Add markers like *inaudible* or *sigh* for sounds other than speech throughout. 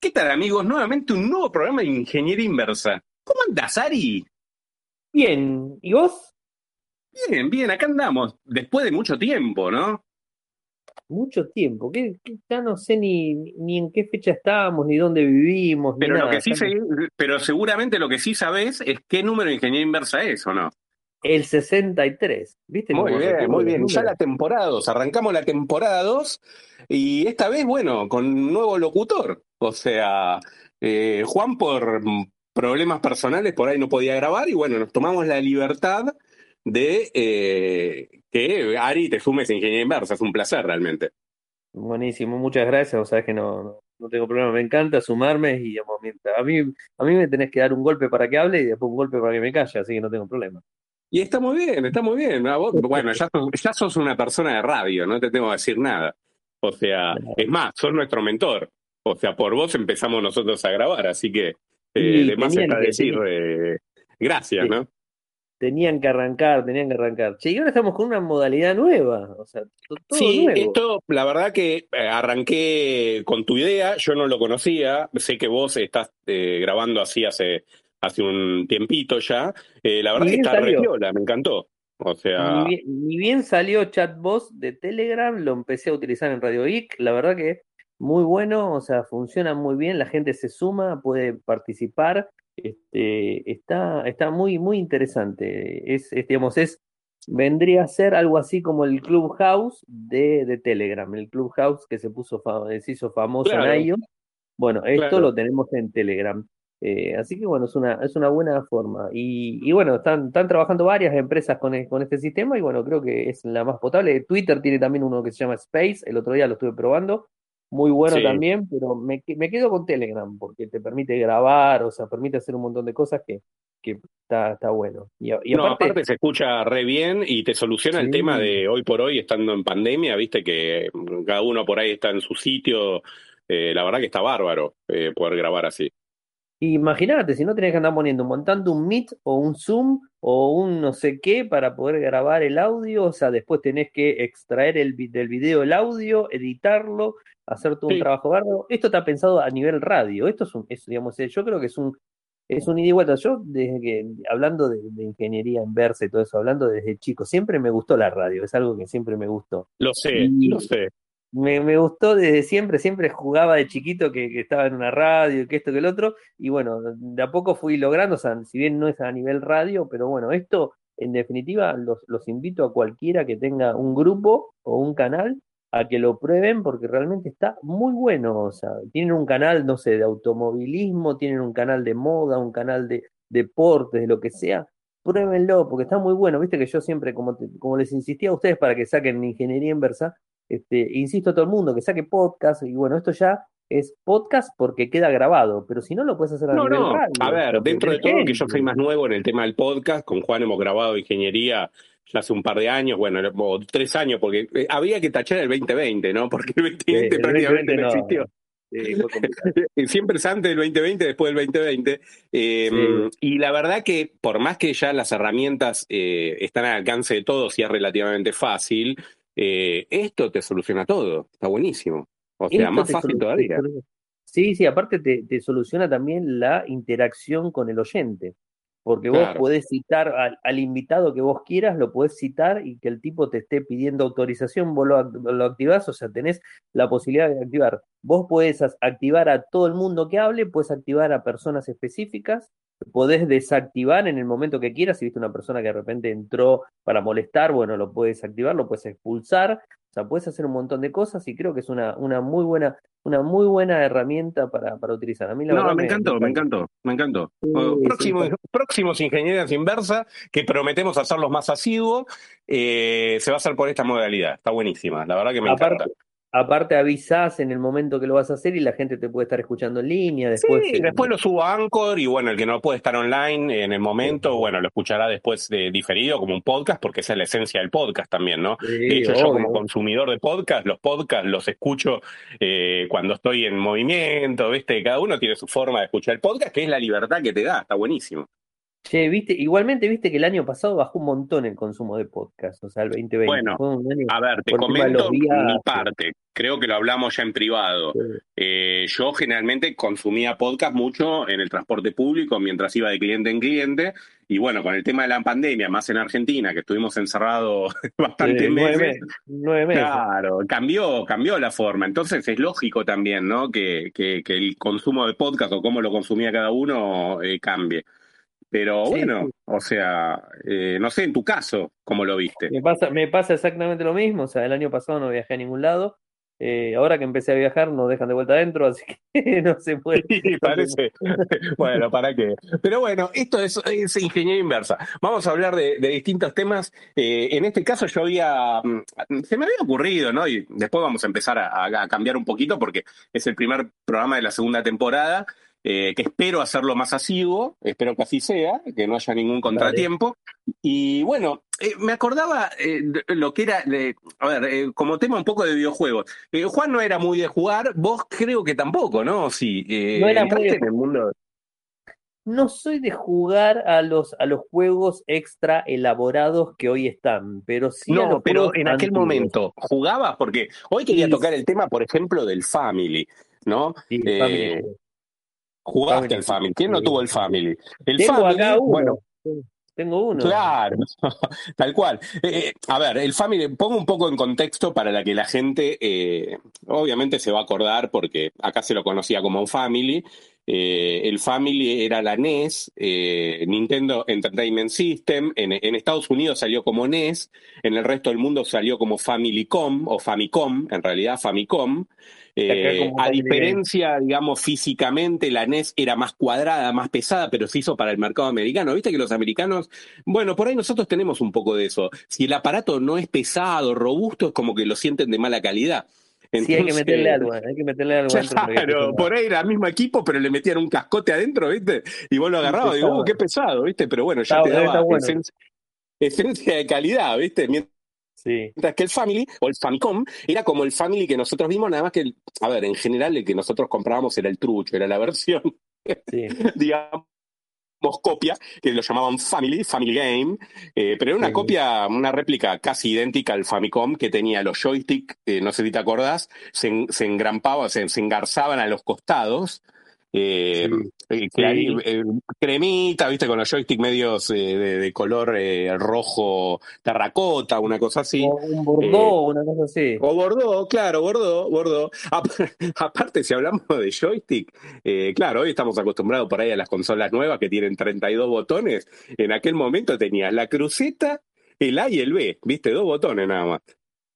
¿Qué tal amigos? Nuevamente un nuevo programa de Ingeniería Inversa. ¿Cómo andás, Ari? Bien, ¿y vos? Bien, bien, acá andamos, después de mucho tiempo, ¿no? Mucho tiempo, que ya no sé ni, ni en qué fecha estábamos, ni dónde vivimos, Pero, ni lo nada. que sí se- pero seguramente lo que sí sabés es qué número de Ingeniería Inversa es, ¿o no? El 63, ¿viste? Muy bien, muy bien. Ya la temporada 2, arrancamos la temporada 2 y esta vez, bueno, con un nuevo locutor. O sea, eh, Juan por problemas personales por ahí no podía grabar y bueno, nos tomamos la libertad de eh, que Ari te sumes Ingeniería Inversa. Es un placer realmente. Buenísimo, muchas gracias, vos sabés que no, no, no tengo problema, me encanta sumarme y digamos, a mí, a mí me tenés que dar un golpe para que hable y después un golpe para que me calle, así que no tengo problema. Y está muy bien, está muy bien. Vos- bueno, ya ya sos una persona de radio, no te tengo que decir nada. O sea, es más, sos nuestro mentor. O sea, por vos empezamos nosotros a grabar, así que eh, de más está que- decir eh, gracias, Sí. ¿no? Tenían que arrancar, tenían que arrancar. Che, y ahora estamos con una modalidad nueva, o sea, to- todo Sí, nuevo. esto, la verdad que eh, arranqué con tu idea, yo no lo conocía, sé que vos estás eh, grabando así hace, hace un tiempito ya, la verdad que está re salió. piola, me encantó. O sea, Ni bien, ni bien salió chatbot de Telegram, lo empecé a utilizar en Radio Geek, la verdad que muy bueno, o sea, funciona muy bien, la gente se suma, puede participar, este, está, está muy, muy interesante. Es, es, digamos, es, vendría a ser algo así como el Clubhouse de, de Telegram, el Clubhouse que se puso fa- se hizo famoso Claro. en iOS. Bueno, esto Claro. lo tenemos en Telegram. Eh, así que bueno, es una, es una buena forma. Y, y bueno, están, están trabajando varias empresas con, e- con este sistema y bueno, creo que es la más potable. Twitter tiene también uno que se llama Space, el otro día lo estuve probando, muy bueno Sí. también, pero me, me quedo con Telegram porque te permite grabar, o sea, permite hacer un montón de cosas que, que está, está bueno. Y, no, aparte, aparte se escucha re bien y te soluciona el tema de hoy por hoy, estando en pandemia, viste que cada uno por ahí está en su sitio. Eh, la verdad que está bárbaro eh, poder grabar así. Imagínate, si no tenés que andar poniendo, montando un Meet o un Zoom o un no sé qué para poder grabar el audio, o sea, después tenés que extraer el, del video el audio, editarlo, hacer todo un trabajo bárbaro. Esto está pensado a nivel radio, esto es un, es, digamos, yo creo que es un, es un ida y vuelta. Yo, desde que, hablando de, de ingeniería inversa y todo eso, hablando desde chico, siempre me gustó la radio, es algo que siempre me gustó. Lo sé, Y- lo sé. Me, gustó desde siempre, siempre jugaba de chiquito que, que estaba en una radio, que esto, que el otro, y bueno, de a poco fui logrando, o sea, si bien no es a nivel radio, pero bueno, esto en definitiva los, los invito a cualquiera que tenga un grupo o un canal a que lo prueben porque realmente está muy bueno, o sea, tienen un canal, no sé, de automovilismo, tienen un canal de moda, un canal de deportes, de lo que sea, pruébenlo porque está muy bueno, viste que yo siempre, como, te- como les insistía a ustedes para que saquen ingeniería inversa, este, insisto a todo el mundo que saque podcast, y bueno, esto ya es podcast porque queda grabado, pero si no lo puedes hacer a No, nivel no, radio. a ver, dentro de todo que yo soy más nuevo en el tema del podcast, con Juan hemos grabado ingeniería ya hace un par de años, bueno, o tres años, porque eh, había que tachar el 2020, ¿no? Porque el 2020 Eh, el prácticamente 2020 no no. existió. Sí, fue complicado. *laughs* Eh, Siempre es antes del 2020, después del 2020. Eh, Sí. Y la verdad que por más que ya las herramientas eh, están al alcance de todos y es relativamente fácil, eh, esto te soluciona todo. Está buenísimo. O sea, Esto más fácil todavía. Sí, sí, aparte te, te soluciona también la interacción con el oyente, porque vos podés citar al, al invitado que vos quieras, lo podés citar y que el tipo te esté pidiendo autorización, vos lo, act- lo activás, o sea, tenés la posibilidad de activar. Vos podés activar a todo el mundo que hable, podés activar a personas específicas, podés desactivar en el momento que quieras, si viste una persona que de repente entró para molestar, bueno, lo puedes activar, lo puedes expulsar, o sea, puedes hacer un montón de cosas y creo que es una, una muy buena, una muy buena herramienta para, para utilizar. A mí la No, me encantó, me encantó, me encantó. Oh, Sí, próximos, sí. próximos Ingenierías Inversa, que prometemos hacerlos más asiduos, eh, se va a hacer por esta modalidad. Está buenísima, la verdad que me Aparte, encanta. Aparte avisás en el momento que lo vas a hacer y la gente te puede estar escuchando en línea, después Sí, después lo subo a Anchor y bueno, el que no puede estar online en el momento, bueno, lo escuchará después de diferido como un podcast, porque esa es la esencia del podcast también, ¿no? sí, De hecho, yo como consumidor de podcast, los podcasts los escucho eh, cuando estoy en movimiento, ¿viste? Cada uno tiene su forma de escuchar el podcast, que es la libertad que te da, está buenísimo. Che, viste, igualmente viste que el año pasado bajó un montón el consumo de podcast, o sea, el 2020. Bueno, A ver, te comento mi parte. Creo que lo hablamos ya en privado. Sí. Eh, yo generalmente consumía podcast mucho en el transporte público mientras iba de cliente en cliente. Y bueno, con el tema de la pandemia, más en Argentina, que estuvimos encerrados *laughs* Sí, nueve, meses, nueve meses. Claro, cambió, cambió la forma. Entonces es lógico también, ¿no? Que, que, que el consumo de podcast o cómo lo consumía cada uno eh, cambie. Pero Sí, bueno, o sea, eh, no sé, en tu caso, ¿cómo lo viste? Me pasa, me pasa exactamente lo mismo, o sea, el año pasado no viajé a ningún lado. Eh, ahora que empecé a viajar nos dejan de vuelta adentro, *laughs* así que no se puede. Sí, *laughs* parece. *laughs* Bueno, ¿para qué? Pero bueno, esto es, es ingeniería inversa. Vamos a hablar de, de distintos temas. Eh, en este caso yo había, mm, se me había ocurrido, ¿no? Y después vamos a empezar a cambiar un poquito porque es el primer programa de la segunda temporada, eh, que espero hacerlo más asiduo, espero que así sea, que no haya ningún contratiempo. Y bueno, eh, me acordaba eh, lo que era, a ver, como tema un poco de videojuegos. Juan no era muy de jugar, vos creo que tampoco, ¿no? Sí, No era muy de- en el mundo. No soy de jugar a los, a los juegos extra elaborados que hoy están, pero sí a No, los pero en aquel antiguos. momento, ¿jugabas? Porque hoy quería Sí. tocar el tema, por ejemplo, del Family, ¿no? Sí, Family. Jugaste Family, al Family. ¿Quién no tuvo el Family? El Tengo Family, acá uno. bueno, Tengo uno. Claro, *laughs* tal cual. Eh, eh, a ver, el Family, pongo un poco en contexto para la que la gente eh, obviamente se va a acordar porque acá se lo conocía como un Family. Eh, el Family era la NES, Nintendo Entertainment System. En, en Estados Unidos salió como NES, en el resto del mundo salió como Familycom o Famicom, en realidad Famicom. Eh, a diferencia, digamos, físicamente, la NES era más cuadrada, más pesada, pero se hizo para el mercado americano. Viste que los americanos, bueno, por ahí nosotros tenemos un poco de eso. Si el aparato no es pesado, robusto, es como que lo sienten de mala calidad. Sí, hay que Entonces, meterle algo, hay que meterle algo Claro, por ahí era el mismo equipo, pero le metían un cascote adentro, ¿viste? Y vos lo agarrabas digo, pesado. uh, qué pesado, ¿viste? Pero bueno, ya Está- te daba bueno. esencia, esencia de calidad, ¿viste? Mientras Sí, que el Family o el Famicom era como el Family que nosotros vimos, nada más que, el- a ver, en general el que nosotros comprábamos era el trucho, era la versión, sí. *laughs* digamos, copia, que lo llamaban Family, Family Game, eh, pero era una Sí. copia, una réplica casi idéntica al Famicom que tenía los joysticks, eh, no sé si te acordás, se, se engrampaban, se, se engarzaban a los costados. Eh, eh, eh, cremita, viste, con los joysticks medios eh, de, de color rojo terracota, una cosa así. O un Bordeaux, una cosa así. O Bordeaux, claro, Bordeaux, Bordeaux. Ap- *laughs* Aparte, si hablamos de joystick, claro, hoy estamos acostumbrados por ahí a las consolas nuevas que tienen 32 botones. En aquel momento tenías la cruceta, el A y el B, viste, dos botones nada más.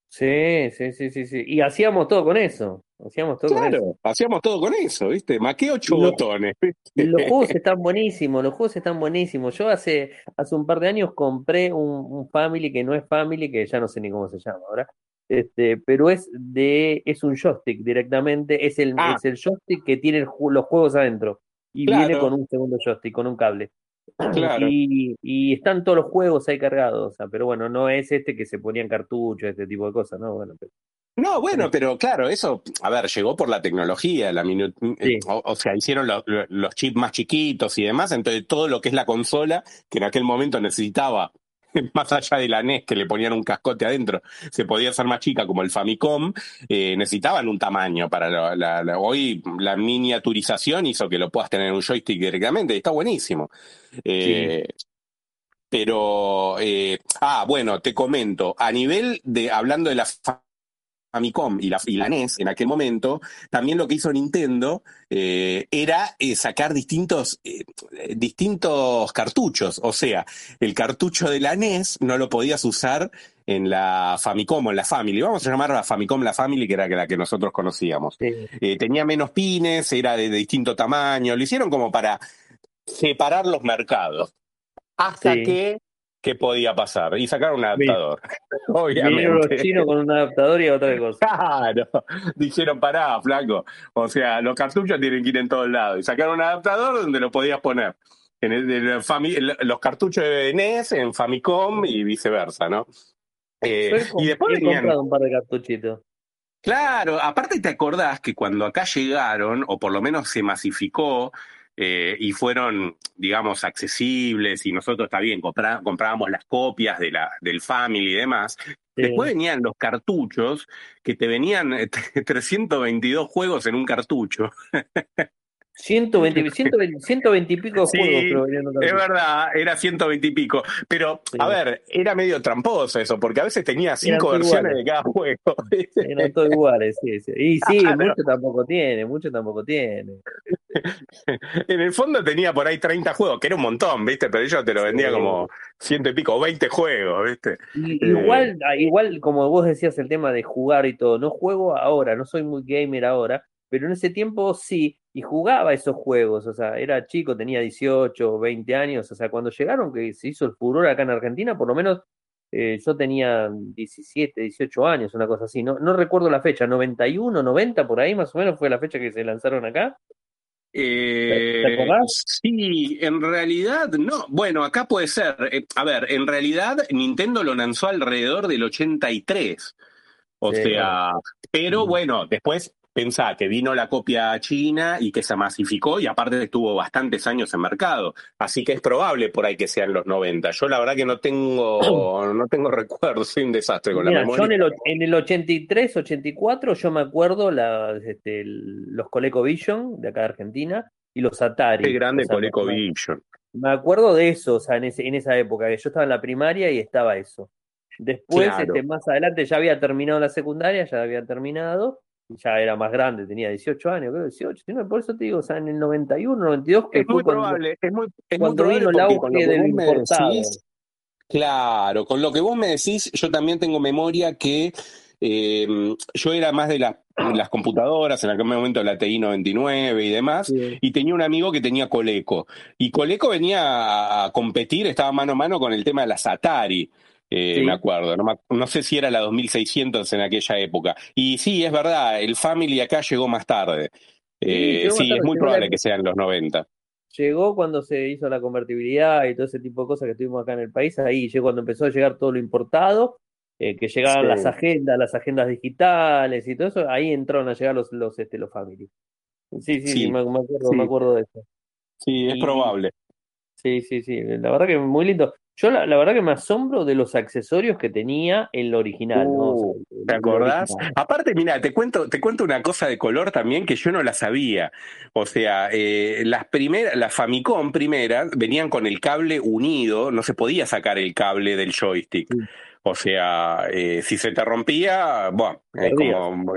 Sí, sí, sí, sí, sí. Y hacíamos todo con eso. Hacíamos todo con eso. Claro, hacíamos todo con eso, viste, más que ocho botones. Los juegos están buenísimos, los juegos están buenísimos. Yo hace, hace un par de años compré un, un Family que no es Family, que ya no sé ni cómo se llama ahora. Este, pero es de, es un joystick directamente, es el, Ah. es el joystick que tiene el los juegos adentro. Y Claro. viene con un segundo joystick, con un cable. *clears throat* Claro. Y, y están todos los juegos ahí cargados, o sea, pero bueno, no es este que se ponían cartuchos, este tipo de cosas, ¿no? Bueno, pero- No, bueno, pero claro, eso, a ver, llegó por la tecnología, la minu- Sí. o, o sea, hicieron lo- lo- los chips más chiquitos y demás, entonces todo lo que es la consola, que en aquel momento necesitaba, *laughs* más allá de la NES que le ponían un cascote adentro, se podía hacer más chica como el Famicom, eh, necesitaban un tamaño para la, la- la- hoy la miniaturización hizo que lo puedas tener en un joystick directamente, y está buenísimo. Eh, Pero, eh, ah, bueno, te comento, a nivel de, hablando de la Famicom y la, y la NES en aquel momento, también lo que hizo Nintendo eh, era eh, sacar distintos, eh, distintos cartuchos. O sea, el cartucho de la NES no lo podías usar en la Famicom o en la Family. Vamos a llamar a la Famicom la Family, que era la que nosotros conocíamos. sí. Tenía menos pines, era de, de distinto tamaño. Lo hicieron como para separar los mercados. Hasta Sí. que, ¿qué podía pasar? Y sacar un adaptador. *laughs* Vinieron los Obviamente. chinos con un adaptador y otra cosa. Claro, dijeron, pará, flaco. O sea, los cartuchos tienen que ir en todos lados. Y sacaron un adaptador donde lo podías poner. En el- en los cartuchos de NES, en Famicom y viceversa, ¿no? Eh, y después venían. comprado un par de cartuchitos. Claro, aparte te acordás que cuando acá llegaron, o por lo menos se masificó, eh, y fueron, digamos, accesibles y nosotros está bien, comprábamos las copias de la, del Family y demás. Después venían los cartuchos que te venían *laughs* 322 juegos en un cartucho. 120, 120, 120 y pico sí, juegos. Es verdad, era 120 y pico. Pero, a ver, era medio tramposo eso, porque a veces tenía cinco versiones de cada juego. *laughs* Eran todos iguales, sí, sí. Y sí, mucho tampoco tiene, mucho tampoco tiene. En el fondo tenía por ahí 30 juegos, que era un montón, ¿viste? Pero yo te lo vendía como ciento y pico, 20 juegos, ¿viste? igual, eh, ah, igual, como vos decías, el tema de jugar y todo, no juego ahora, no soy muy gamer ahora, pero en ese tiempo sí, y jugaba esos juegos, o sea, era chico, tenía 18 o 20 años, o sea, cuando llegaron, que se hizo el furor acá en Argentina, por lo menos eh, yo tenía 17, 18 años, una cosa así, no, no recuerdo la fecha, 91, 90, por ahí más o menos fue la fecha que se lanzaron acá. Eh, ¿Te acordás? Sí, en realidad no. Bueno, acá puede ser. Eh, a ver, en realidad Nintendo lo lanzó alrededor del 83. O sea, pero bueno, después pensá que vino la copia china y que se masificó y aparte estuvo bastantes años en mercado. Así que es probable por ahí que sean los 90. Yo la verdad que no tengo, *clears throat* no tengo recuerdos, soy un desastre con la memoria. Yo en el, en el 83, 84, yo me acuerdo la, este, los ColecoVision de acá de Argentina y los Atari. Qué grande ColecoVision. Me acuerdo de eso, o sea, en, ese, en esa época, que yo estaba en la primaria y estaba eso. Después, este, más adelante, ya había terminado la secundaria, ya había terminado, ya era más grande, tenía 18 años, creo 18, por eso te digo, o sea, en el 91, 92, que es muy probable, es muy, es muy probable el auge del importado. claro, con lo que vos me decís, yo también tengo memoria que eh, yo era más de las computadoras, en aquel momento la TI 99 y demás, y tenía un amigo que tenía Coleco. Y Coleco venía a competir, estaba mano a mano con el tema de las Atari. Eh, me acuerdo, no, sé si era la 2600 en aquella época. Y sí, es verdad, el Family acá llegó más tarde. sí, eh, es muy probable que sean los 90. Llegó cuando se hizo la convertibilidad y todo ese tipo de cosas que tuvimos acá en el país, ahí llegó cuando empezó a llegar todo lo importado, eh, que llegaban las agendas, las agendas digitales y todo eso, ahí entraron a llegar los, los, este, los Family. Sí, sí, sí, me, acuerdo, me acuerdo de eso. Sí, es probable. Sí, sí, sí, la verdad que muy lindo. Yo la, verdad que me asombro de los accesorios que tenía el original, uh, ¿Te acordás? Aparte, mira, te cuento, te cuento una cosa de color también que yo no la sabía. O sea, eh, las primeras, las Famicom primeras venían con el cable unido, no se podía sacar el cable del joystick. O sea, eh, si se te rompía, bueno, como,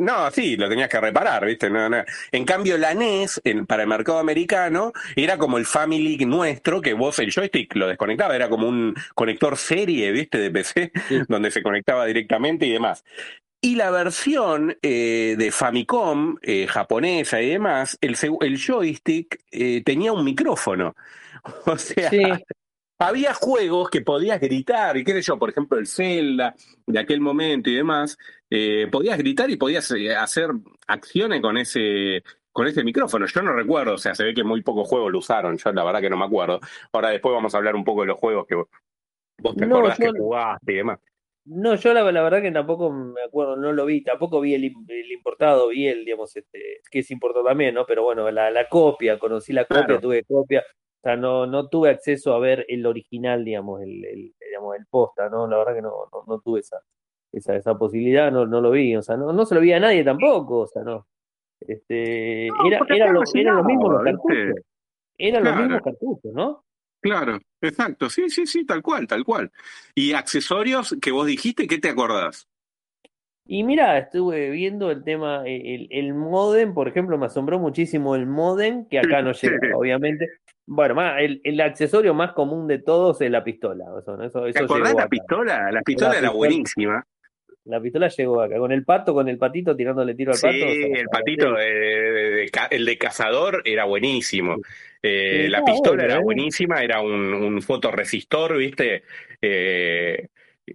no, sí, lo tenías que reparar, ¿viste? No, no. En cambio, la NES, para el mercado americano, era como el Family nuestro, que vos el joystick lo desconectaba, era como un conector serie, ¿viste? De PC, donde se conectaba directamente y demás. Y la versión eh, de Famicom eh, japonesa y demás, el, el joystick eh, tenía un micrófono. *laughs* O sea, había juegos que podías gritar, y qué sé yo, por ejemplo, el Zelda de aquel momento y demás, eh, podías gritar y podías eh, hacer acciones con ese, con ese micrófono. Yo no recuerdo, o sea, se ve que muy pocos juegos lo usaron, yo la verdad que no me acuerdo. Ahora después vamos a hablar un poco de los juegos que vos te acordás que jugaste y demás. No, yo la, verdad que tampoco me acuerdo, no lo vi, tampoco vi el, importado, vi el, digamos, este, que es importado también, ¿no? Pero bueno, la, la copia, conocí la copia, tuve copia, o sea, no, no tuve acceso a ver el original, digamos, el, el, digamos, el posta, ¿no? La verdad que no, no, tuve esa, esa, esa posibilidad, no, no lo vi, o sea, no, no se lo vi a nadie tampoco, o sea, no. Este, era, eran, los, eran los mismos los cartuchos. Eran los mismos cartuchos, ¿no? Claro, exacto, sí, sí, sí, tal cual, tal cual. ¿Y accesorios que vos dijiste, qué te acordás? Y mira, estuve viendo el tema, el, el modem, por ejemplo, me asombró muchísimo el modem, que acá no llega, obviamente. Bueno, el, el, accesorio más común de todos es la pistola. Eso, eso, ¿Te acordás la pistola? La pistola era buenísima. La pistola llegó acá, con el pato, con el patito tirándole tiro al pato. Sí, el patito, el de cazador era buenísimo. Eh, la pistola era ¿eh? buenísima, era un, un fotoresistor, ¿viste? Eh,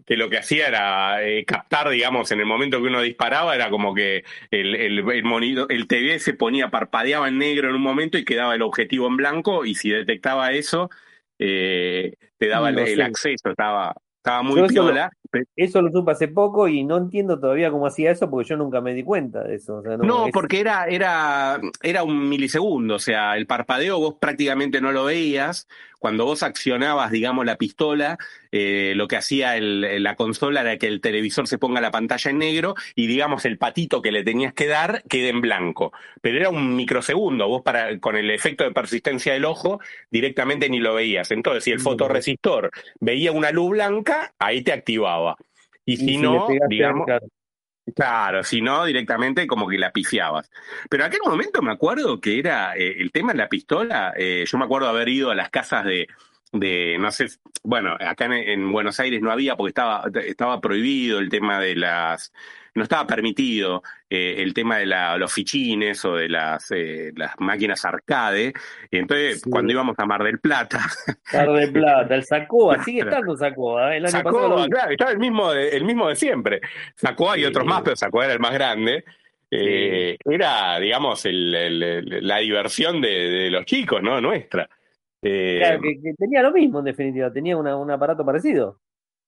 que lo que hacía era eh, captar, digamos, en el momento que uno disparaba, era como que el, el, el, el TV se ponía, parpadeaba en negro en un momento y quedaba el objetivo en blanco, y si detectaba eso, eh, te daba el, acceso, estaba, estaba muy piola. eso lo supe hace poco y no entiendo todavía cómo hacía eso porque yo nunca me di cuenta de eso. no, porque era, era, era un milisegundo, o sea, el parpadeo vos prácticamente no lo veías. Cuando vos accionabas, digamos, la pistola, eh, lo que hacía la consola era que el televisor se ponga la pantalla en negro y, digamos, el patito que le tenías que dar quede en blanco. Pero era un microsegundo, vos para, con el efecto de persistencia del ojo, directamente ni lo veías. Entonces, si el fotorresistor veía una luz blanca, ahí te activaba. Y, si, no, digamos, claro. si no, directamente como que la pifiabas. Pero en aquel momento me acuerdo que era eh, el tema de la pistola, eh, yo me acuerdo haber ido a las casas de, de no sé, bueno, acá en, Buenos Aires no había porque estaba, estaba prohibido el tema de las, no estaba permitido eh, el tema de los fichines o de las, eh, las máquinas arcade. Y entonces, cuando íbamos a Mar del Plata. *laughs* Mar del Plata, el Sacoa, sigue estando Sacoa. ¿eh? El Sacoa, claro, estaba el mismo, de, el mismo de siempre. Sacoa y otros más, pero Sacoa era el más grande. era, digamos, la diversión de, de, los chicos, ¿no? Nuestra. Claro, que, tenía lo mismo en definitiva, tenía un aparato parecido.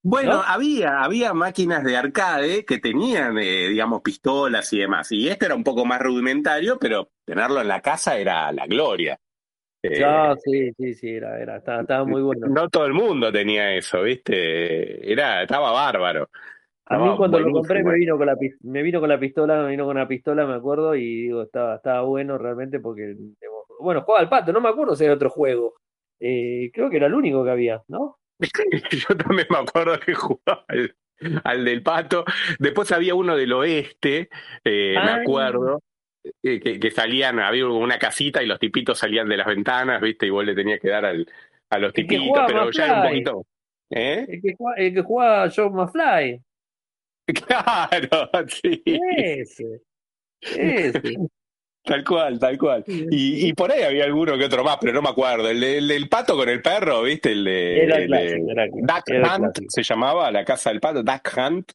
Bueno, había, había máquinas de arcade que tenían, eh, digamos, pistolas y demás. Y este era un poco más rudimentario, pero tenerlo en la casa era la gloria. Eh, sí, sí, sí, era, era, estaba, muy bueno. No todo el mundo tenía eso, ¿viste? Era, estaba bárbaro. A mí cuando lo compré me vino con la me vino con la pistola, me vino con la pistola, me acuerdo, y digo, estaba, estaba bueno realmente porque bueno, jugaba al pato, no me acuerdo si era otro juego. Eh, creo que era el único que había, ¿no? *laughs* Yo también me acuerdo que jugaba al, del pato. Después había uno del oeste, eh, me acuerdo. Eh, que, salían, había una casita y los tipitos salían de las ventanas, ¿viste? Y vos le tenías que dar al, a los tipitos, pero ya era un poquito. ¿eh? El, que jugaba, el que jugaba Joe Mafly. *laughs* Claro, sí. Ese. Ese. Tal cual, tal cual. Y, y, por ahí había alguno que otro más, pero no me acuerdo. El, del pato con el perro, ¿viste? El de, era el Duck Hunt se llamaba, la casa del pato, Duck Hunt.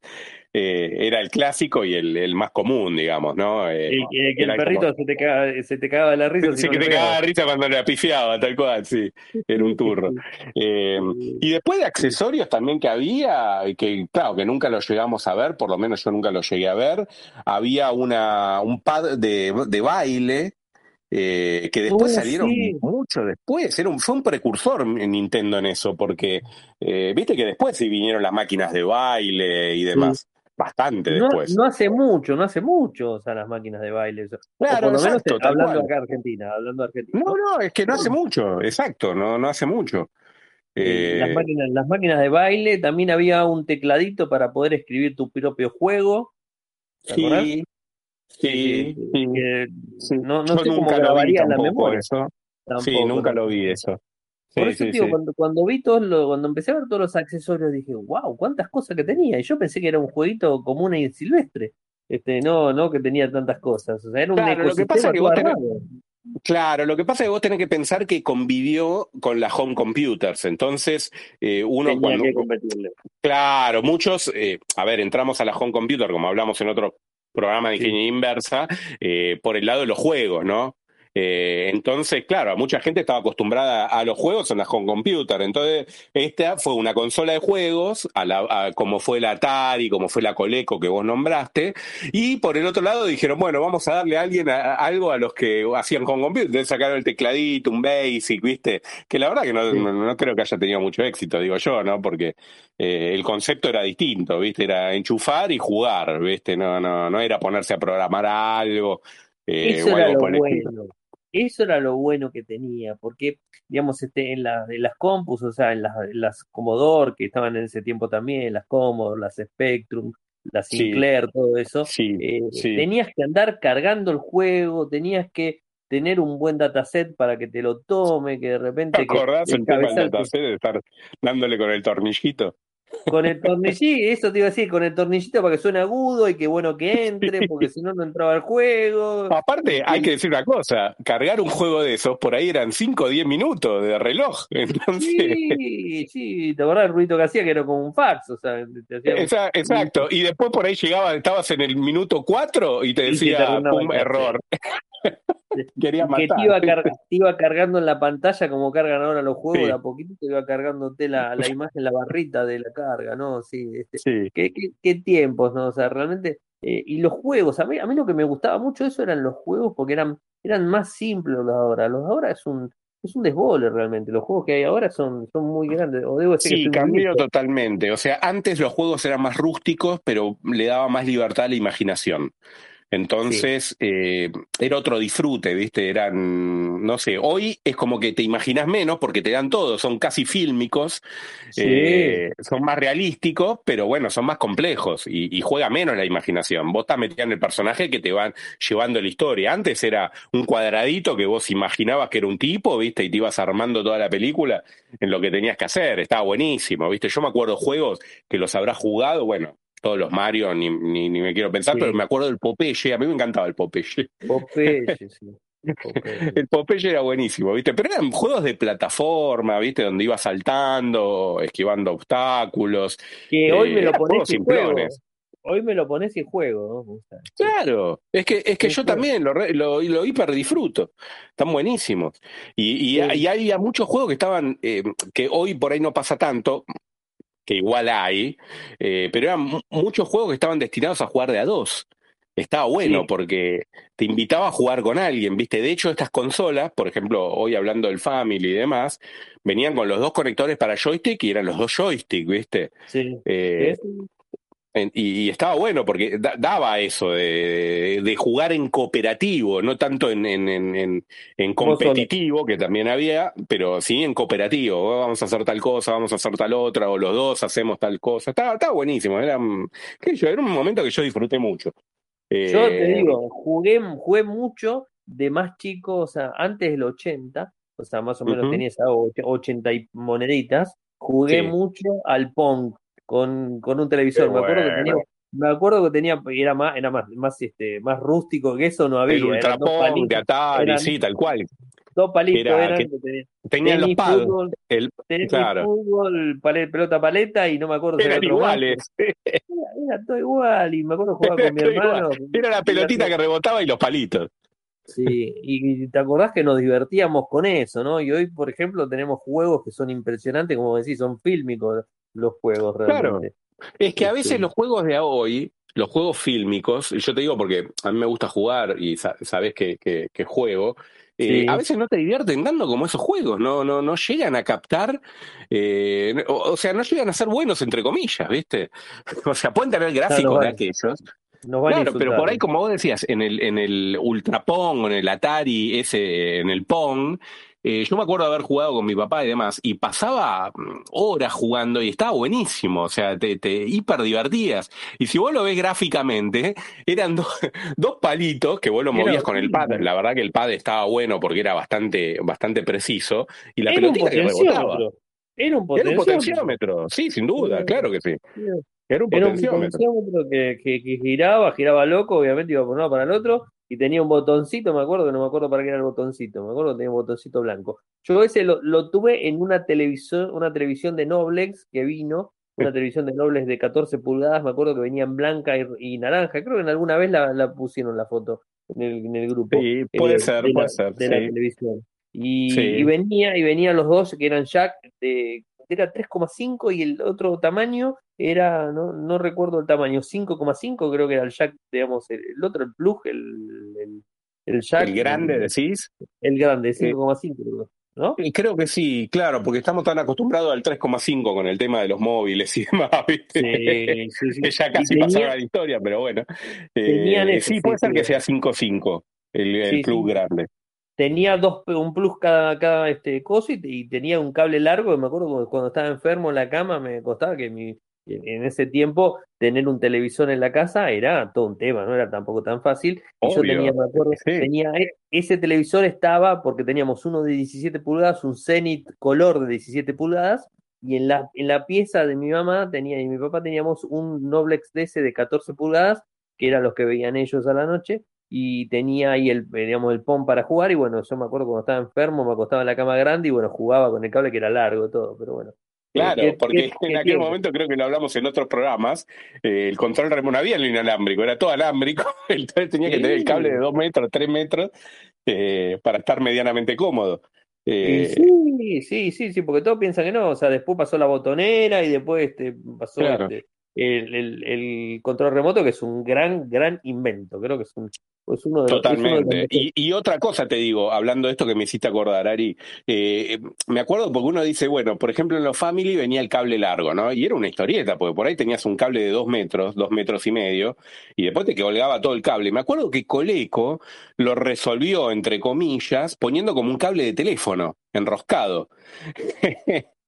Eh, era el clásico y el, más común, digamos, ¿no? Eh, que el perrito se, te cagaba, se te cagaba de la risa. Sí, que te cagaba de risa cuando le apifiaba, tal cual, sí, era un turro. *laughs* Eh, y después de accesorios también que había, que claro, que nunca los llegamos a ver, por lo menos yo nunca los llegué a ver, había una, un pad de, de baile eh, que después salieron mucho después. Era un, fue un precursor en Nintendo en eso, porque eh, viste que después sí vinieron las máquinas de baile y demás. Bastante después. No hace mucho, no hace mucho, o sea, las máquinas de baile. Claro, por lo menos hablando acá Argentina, hablando Argentina. No, no, es que no hace mucho, exacto, no, no hace mucho. las, eh, máquinas, las máquinas de baile, también había un tecladito para poder escribir tu propio juego. sí, Sí, no, no sé cómo grabaría la memoria. Eso. sí, nunca lo vi eso. Por eso, tío, cuando, cuando vi todo lo, cuando empecé a ver todos los accesorios, dije, wow, cuántas cosas que tenía. Y yo pensé que era un jueguito común y silvestre. Este, no, no que tenía tantas cosas. O sea, era un lo que pasa es que vos tenés, Claro, lo que pasa es que vos tenés que pensar que convivió con las home computers, entonces eh, uno cuando... Claro, muchos, eh, a ver, entramos a la home computer, como hablamos en otro programa de ingeniería inversa, eh, por el lado de los juegos, ¿no? Eh, entonces, claro, mucha gente estaba acostumbrada a los juegos en la home computer. Entonces, esta fue una consola de juegos, a la, como fue la Atari, como fue la Coleco que vos nombraste. Y por el otro lado dijeron, bueno, vamos a darle a alguien algo a los que hacían home computer. Entonces sacaron el tecladito, un basic, ¿viste? Que la verdad que no, no, creo que haya tenido mucho éxito, digo yo, ¿no? Porque eh, el concepto era distinto, ¿viste? Era enchufar y jugar, ¿viste? No, no, no era ponerse a programar algo. Eh, Eso era lo bueno. Eso era lo bueno que tenía, porque, digamos, este, en, la, las compus, o sea, en las, las, Commodore, que estaban en ese tiempo también, las Commodore, las Spectrum, las Sinclair, todo eso, eh, tenías que andar cargando el juego, tenías que tener un buen dataset para que te lo tome, que de repente... ¿Te acordás el tema del dataset de estar dándole con el tornillito? Con el tornillito, eso te iba a decir, con el tornillito para que suene agudo y que bueno que entre, porque si no, no entraba el juego. Aparte, hay que decir una cosa: cargar un juego de esos por ahí eran 5 o 10 minutos de reloj. *laughs* Entonces... Sí, sí, te acordás el ruido que hacía, que era como un fax. O sea, Exacto, y después por ahí llegaba, estabas en el minuto 4 y te decía, un error. *laughs* Quería que te iba, iba, cargando en la pantalla como cargan ahora los juegos, de a poquito te iba cargándote la, la *laughs* imagen, la barrita de la carga, ¿no? Sí, este, ¿qué, qué, tiempos, ¿no? O sea, realmente, eh, y los juegos, a mí, a mí lo que me gustaba mucho eso eran los juegos porque eran, eran más simples los de ahora, los de ahora es un, es un desbole realmente. Los juegos que hay ahora son, son muy grandes. O debo decir sí, cambió totalmente. O sea, antes los juegos eran más rústicos, pero le daba más libertad a la imaginación. Entonces, eh, era otro disfrute, ¿viste? Eran, no sé, hoy es como que te imaginas menos porque te dan todo, son casi fílmicos, eh, son más realísticos, pero bueno, son más complejos y, juega menos la imaginación. Vos estás metiendo en el personaje que te van llevando la historia. Antes era un cuadradito que vos imaginabas que era un tipo, ¿viste? Y te ibas armando toda la película en lo que tenías que hacer. Estaba buenísimo, ¿viste? Yo me acuerdo juegos que los habrás jugado, bueno, todos los Mario, ni, ni, me quiero pensar, pero me acuerdo del Popeye, a mí me encantaba el Popeye. Popeye, sí. *laughs* El Popeye era buenísimo, ¿viste? Pero eran juegos de plataforma, ¿viste? Donde iba saltando, esquivando obstáculos. Que hoy me lo eh, pones en juego. Hoy me lo pones en juego, ¿no? Claro, es que, es que yo también lo, lo, lo, hiper disfruto. Están buenísimos. Y, y, hay había muchos juegos que estaban, eh, que hoy por ahí no pasa tanto, que igual hay, eh, pero eran muchos juegos que estaban destinados a jugar de a dos. Estaba bueno porque te invitaba a jugar con alguien, ¿viste? De hecho, estas consolas, por ejemplo, hoy hablando del Family y demás, venían con los dos conectores para joystick y eran los dos joysticks, ¿viste? Sí. Eh, y, estaba bueno porque daba eso de, jugar en cooperativo, no tanto en, en, en, competitivo, que también había, pero sí en cooperativo. Vamos a hacer tal cosa, vamos a hacer tal otra, o los dos hacemos tal cosa. Estaba, estaba buenísimo. Era, qué yo, era un momento que yo disfruté mucho. yo te eh, digo, jugué, jugué mucho de más chico, o sea, antes del 80, o sea, más o menos tenía esas 80 moneditas. Jugué mucho al Pong con, con un televisor. me acuerdo que tenía, me acuerdo que tenía, era más, era más, más este, más rústico que eso, no había. El Ultrapong de Atari, sí, tal cual. Dos palitos eran, que tenían los pads. Fútbol, el, claro. fútbol, pelota paleta y no me acuerdo. Eran iguales. Era, todo igual y me acuerdo jugar con *laughs* mi hermano. Era la pelotita que rebotaba y los palitos. Sí, y te acordás que nos divertíamos con eso, ¿no? Y hoy, por ejemplo, tenemos juegos que son impresionantes, como decís, son fílmicos los juegos realmente. Claro. Es que a veces este los juegos de hoy, los juegos fílmicos, y yo te digo porque a mí me gusta jugar y sabes que, que, juego, eh, a veces no te divierten dando como esos juegos, no, no, no llegan a captar, eh, o, sea, no llegan a ser buenos entre comillas, ¿viste? *laughs* O sea, pueden tener gráficos de aquellos. claro, pero por ahí, como vos decías, en el, en el Ultra Pong o en el Atari, ese, en el Pong, eh, yo me acuerdo de haber jugado con mi papá y demás, y pasaba mm, horas jugando y estaba buenísimo, o sea, te, te hiper divertías. Y si vos lo ves gráficamente, eran *laughs* dos palitos que vos lo movías con el pad. La verdad que el pad estaba bueno porque era bastante, bastante preciso, y la pelotita que rebotaba. Era un potenciómetro. sí, sin duda, claro que sí. Era un potenciómetro. que, que, que, giraba, giraba loco, obviamente iba por uno para el otro, y tenía un botoncito, me acuerdo, que no me acuerdo para qué era el botoncito, me acuerdo que tenía un botoncito blanco. Yo ese lo, lo tuve en una televisión, una televisión de Noblex que vino, una televisión de Noblex de 14 pulgadas, me acuerdo que venía en blanca y, naranja, creo que en alguna vez la, la pusieron la foto en el, en el grupo. Sí, puede ser, puede ser. De la televisión. Y, y, venía, y venían los dos que eran Jack de era 3,5 y el otro tamaño era, no, no recuerdo el tamaño, 5,5 creo que era el jack, digamos, el, otro, el plug, el, el, el jack. ¿El grande decís? El grande, 5,5 creo. ¿No? Creo que sí, claro, porque estamos tan acostumbrados al 3,5 con el tema de los móviles y demás, *laughs* ¿viste? Sí, sí, sí. *laughs* que ya casi pasó la historia, pero bueno. Eh, sí, puede ser que sea 5,5 el, el plug grande tenía dos, un plus cada, cada este coso y, tenía un cable largo, me acuerdo cuando estaba enfermo en la cama me costaba que mi, en ese tiempo tener un televisor en la casa era todo un tema, no era tampoco tan fácil. Y yo tenía, me acuerdo, tenía, e, ese televisor estaba porque teníamos uno de 17 pulgadas, un Zenith color de 17 pulgadas, y en la, en la pieza de mi mamá tenía y mi papá teníamos un Noblex DS de 14 pulgadas, que eran los que veían ellos a la noche, y tenía ahí el, digamos, el POM para jugar y bueno, yo me acuerdo cuando estaba enfermo, me acostaba en la cama grande y bueno, jugaba con el cable que era largo todo, pero bueno. Claro, porque en aquel momento creo que lo hablamos en otros programas, eh, el control remoto no había el inalámbrico, era todo alámbrico, *laughs* entonces tenía que tener el cable de dos metros, tres metros, eh, para estar medianamente cómodo. Eh, sí, sí, sí, sí, porque todos piensan que no, o sea, después pasó la botonera y después este, pasó este, el, el, control remoto, que es un gran, gran invento. Creo que es, un, uno de Totalmente. y, otra cosa te digo, hablando de esto que me hiciste acordar, Ari, eh, me acuerdo porque uno dice, bueno, por ejemplo, en los Family venía el cable largo, ¿no? Y era una historieta, porque por ahí tenías un cable de dos metros, dos metros y medio, y después te colgaba todo el cable. Me acuerdo que Coleco lo resolvió, entre comillas, poniendo como un cable de teléfono, enroscado. *laughs*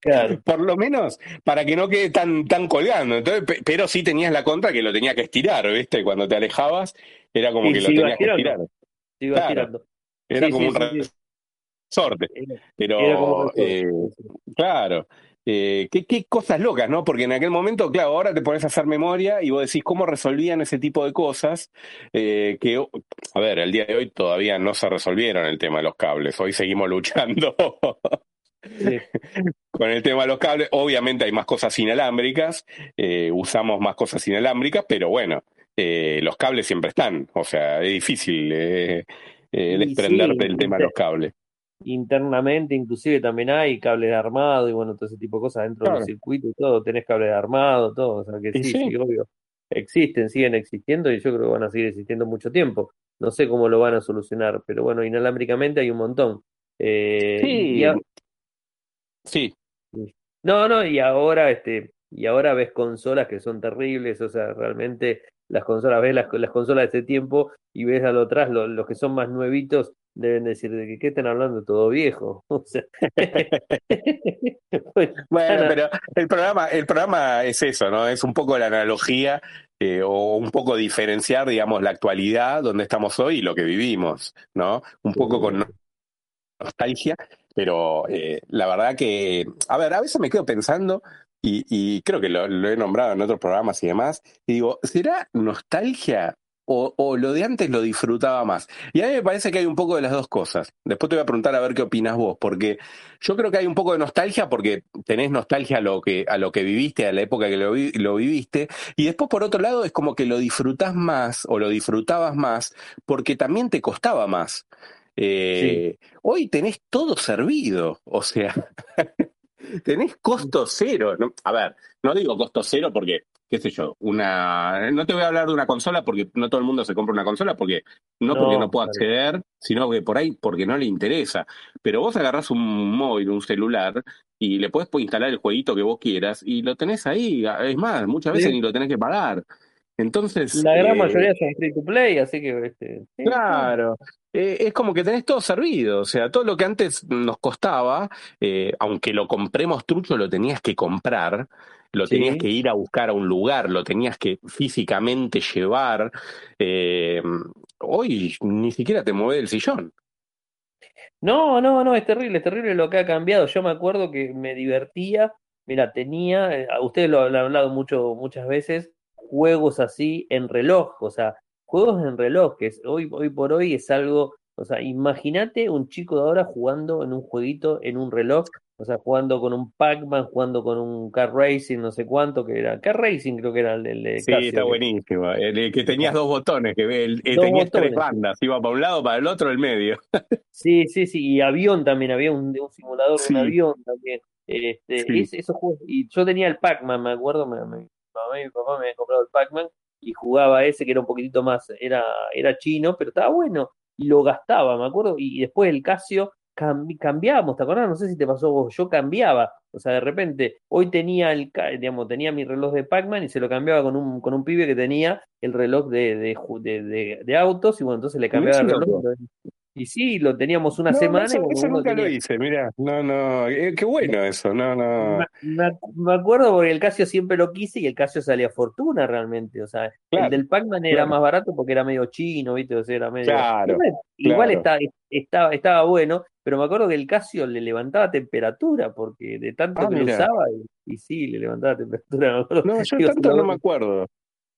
Por lo menos para que no quede tan, tan colgando. Entonces, pero sí tenías la contra que lo tenía que estirar, ¿viste? Cuando te alejabas, era como que lo tenías que estirar. Era como un resorte. Pero, eh, claro. Eh, ¿qué, qué, cosas locas, ¿no? Porque en aquel momento, claro, ahora te pones a hacer memoria y vos decís cómo resolvían ese tipo de cosas eh, que, a ver, el día de hoy todavía no se resolvieron el tema de los cables. Hoy seguimos *laughs* luchando. Con el tema de los cables, obviamente hay más cosas inalámbricas, eh, usamos más cosas inalámbricas, pero bueno, eh, los cables siempre están, o sea, es difícil eh, desprenderte del tema de los cables. Internamente, inclusive también hay cables de armado y bueno, todo ese tipo de cosas dentro del circuito y todo, tenés cables de armado, todo, o sea que sí, sí, obvio. Existen, siguen existiendo y yo creo que van a seguir existiendo mucho tiempo. No sé cómo lo van a solucionar, pero bueno, inalámbricamente hay un montón. sí, Sí. No, no, y ahora, este, y ahora ves consolas que son terribles, o sea, realmente las consolas, ves las, las consolas de este tiempo y ves a lo atrás, los que son más nuevitos deben decir de que qué están hablando todo viejo. *laughs* O sea, *laughs* bueno, pero el programa, el programa es eso, ¿no? Es un poco la analogía eh, o un poco diferenciar, digamos, la actualidad donde estamos hoy y lo que vivimos, ¿no? Un poco con nostalgia pero eh, la verdad que, a ver, a veces me quedo pensando, y, creo que lo, he nombrado en otros programas y demás, y digo, ¿será nostalgia o, lo de antes lo disfrutaba más. Y a mí me parece que hay un poco de las dos cosas. Después te voy a preguntar a ver qué opinas vos, porque yo creo que hay un poco de nostalgia porque tenés nostalgia a lo que, a lo que viviste, a la época que lo, lo viviste, y después por otro lado es como que lo disfrutás más o lo disfrutabas más porque también te costaba más. Eh, hoy tenés todo servido, o sea, *laughs* tenés costo cero. A ver, no digo costo cero porque, qué sé yo, una. No te voy a hablar de una consola porque no todo el mundo se compra una consola, porque no, porque no pueda acceder, sino que por ahí porque no le interesa. Pero vos agarrás un móvil, un celular, y le puedes instalar el jueguito que vos quieras, y lo tenés ahí. Es más, muchas veces ni lo tenés que pagar. Entonces. La gran eh, mayoría son free to play, así que. Este, claro. Eh, es como que tenés todo servido. O sea, todo lo que antes nos costaba, eh, aunque lo compremos trucho, lo tenías que comprar, lo tenías que ir a buscar a un lugar, lo tenías que físicamente llevar. hoy ni siquiera te mueve el sillón. No, no, no, es terrible, es terrible lo que ha cambiado. Yo me acuerdo que me divertía. Mira, tenía, ustedes lo han hablado mucho, muchas veces, juegos así en reloj, o sea, juegos en reloj, que hoy, hoy por hoy es algo, o sea, imagínate un chico de ahora jugando en un jueguito en un reloj, o sea, jugando con un Pac-Man, jugando con un Car Racing, no sé cuánto que era. Car Racing creo que era el, Sí, está buenísimo. El, que tenías dos botones, que el, tenías tres bandas, iba para un lado, para el otro, el medio. *laughs* sí, sí, sí. Y avión también, había un, un simulador de un avión también. Este, esos juegos. Y yo tenía el Pac-Man, me acuerdo, me, mamá y mi papá me habían comprado el Pac-Man y jugaba ese que era un poquitito más, era, era chino, pero estaba bueno y lo gastaba, me acuerdo, y, después el Casio cambiábamos, ¿te acordás? No sé si te pasó vos, yo cambiaba, o sea, de repente, hoy tenía el, digamos, tenía mi reloj de Pac-Man y se lo cambiaba con un, con un pibe que tenía el reloj de, de, de, autos y bueno, entonces le cambiaba el reloj. Y sí, lo teníamos una semana. Eso, eso nunca lo hice, mira. No, no, eh, qué bueno eso, no, no. Me, acuerdo porque el Casio siempre lo quise y el Casio salía fortuna realmente. O sea, el del Pac-Man era más barato porque era medio chino, ¿viste? O sea, era medio. Claro. Igual, estaba, estaba, estaba bueno, pero me acuerdo que el Casio le levantaba temperatura porque de tanto ah, que lo usaba y, sí, le levantaba temperatura. No, yo *laughs* tanto no me acuerdo.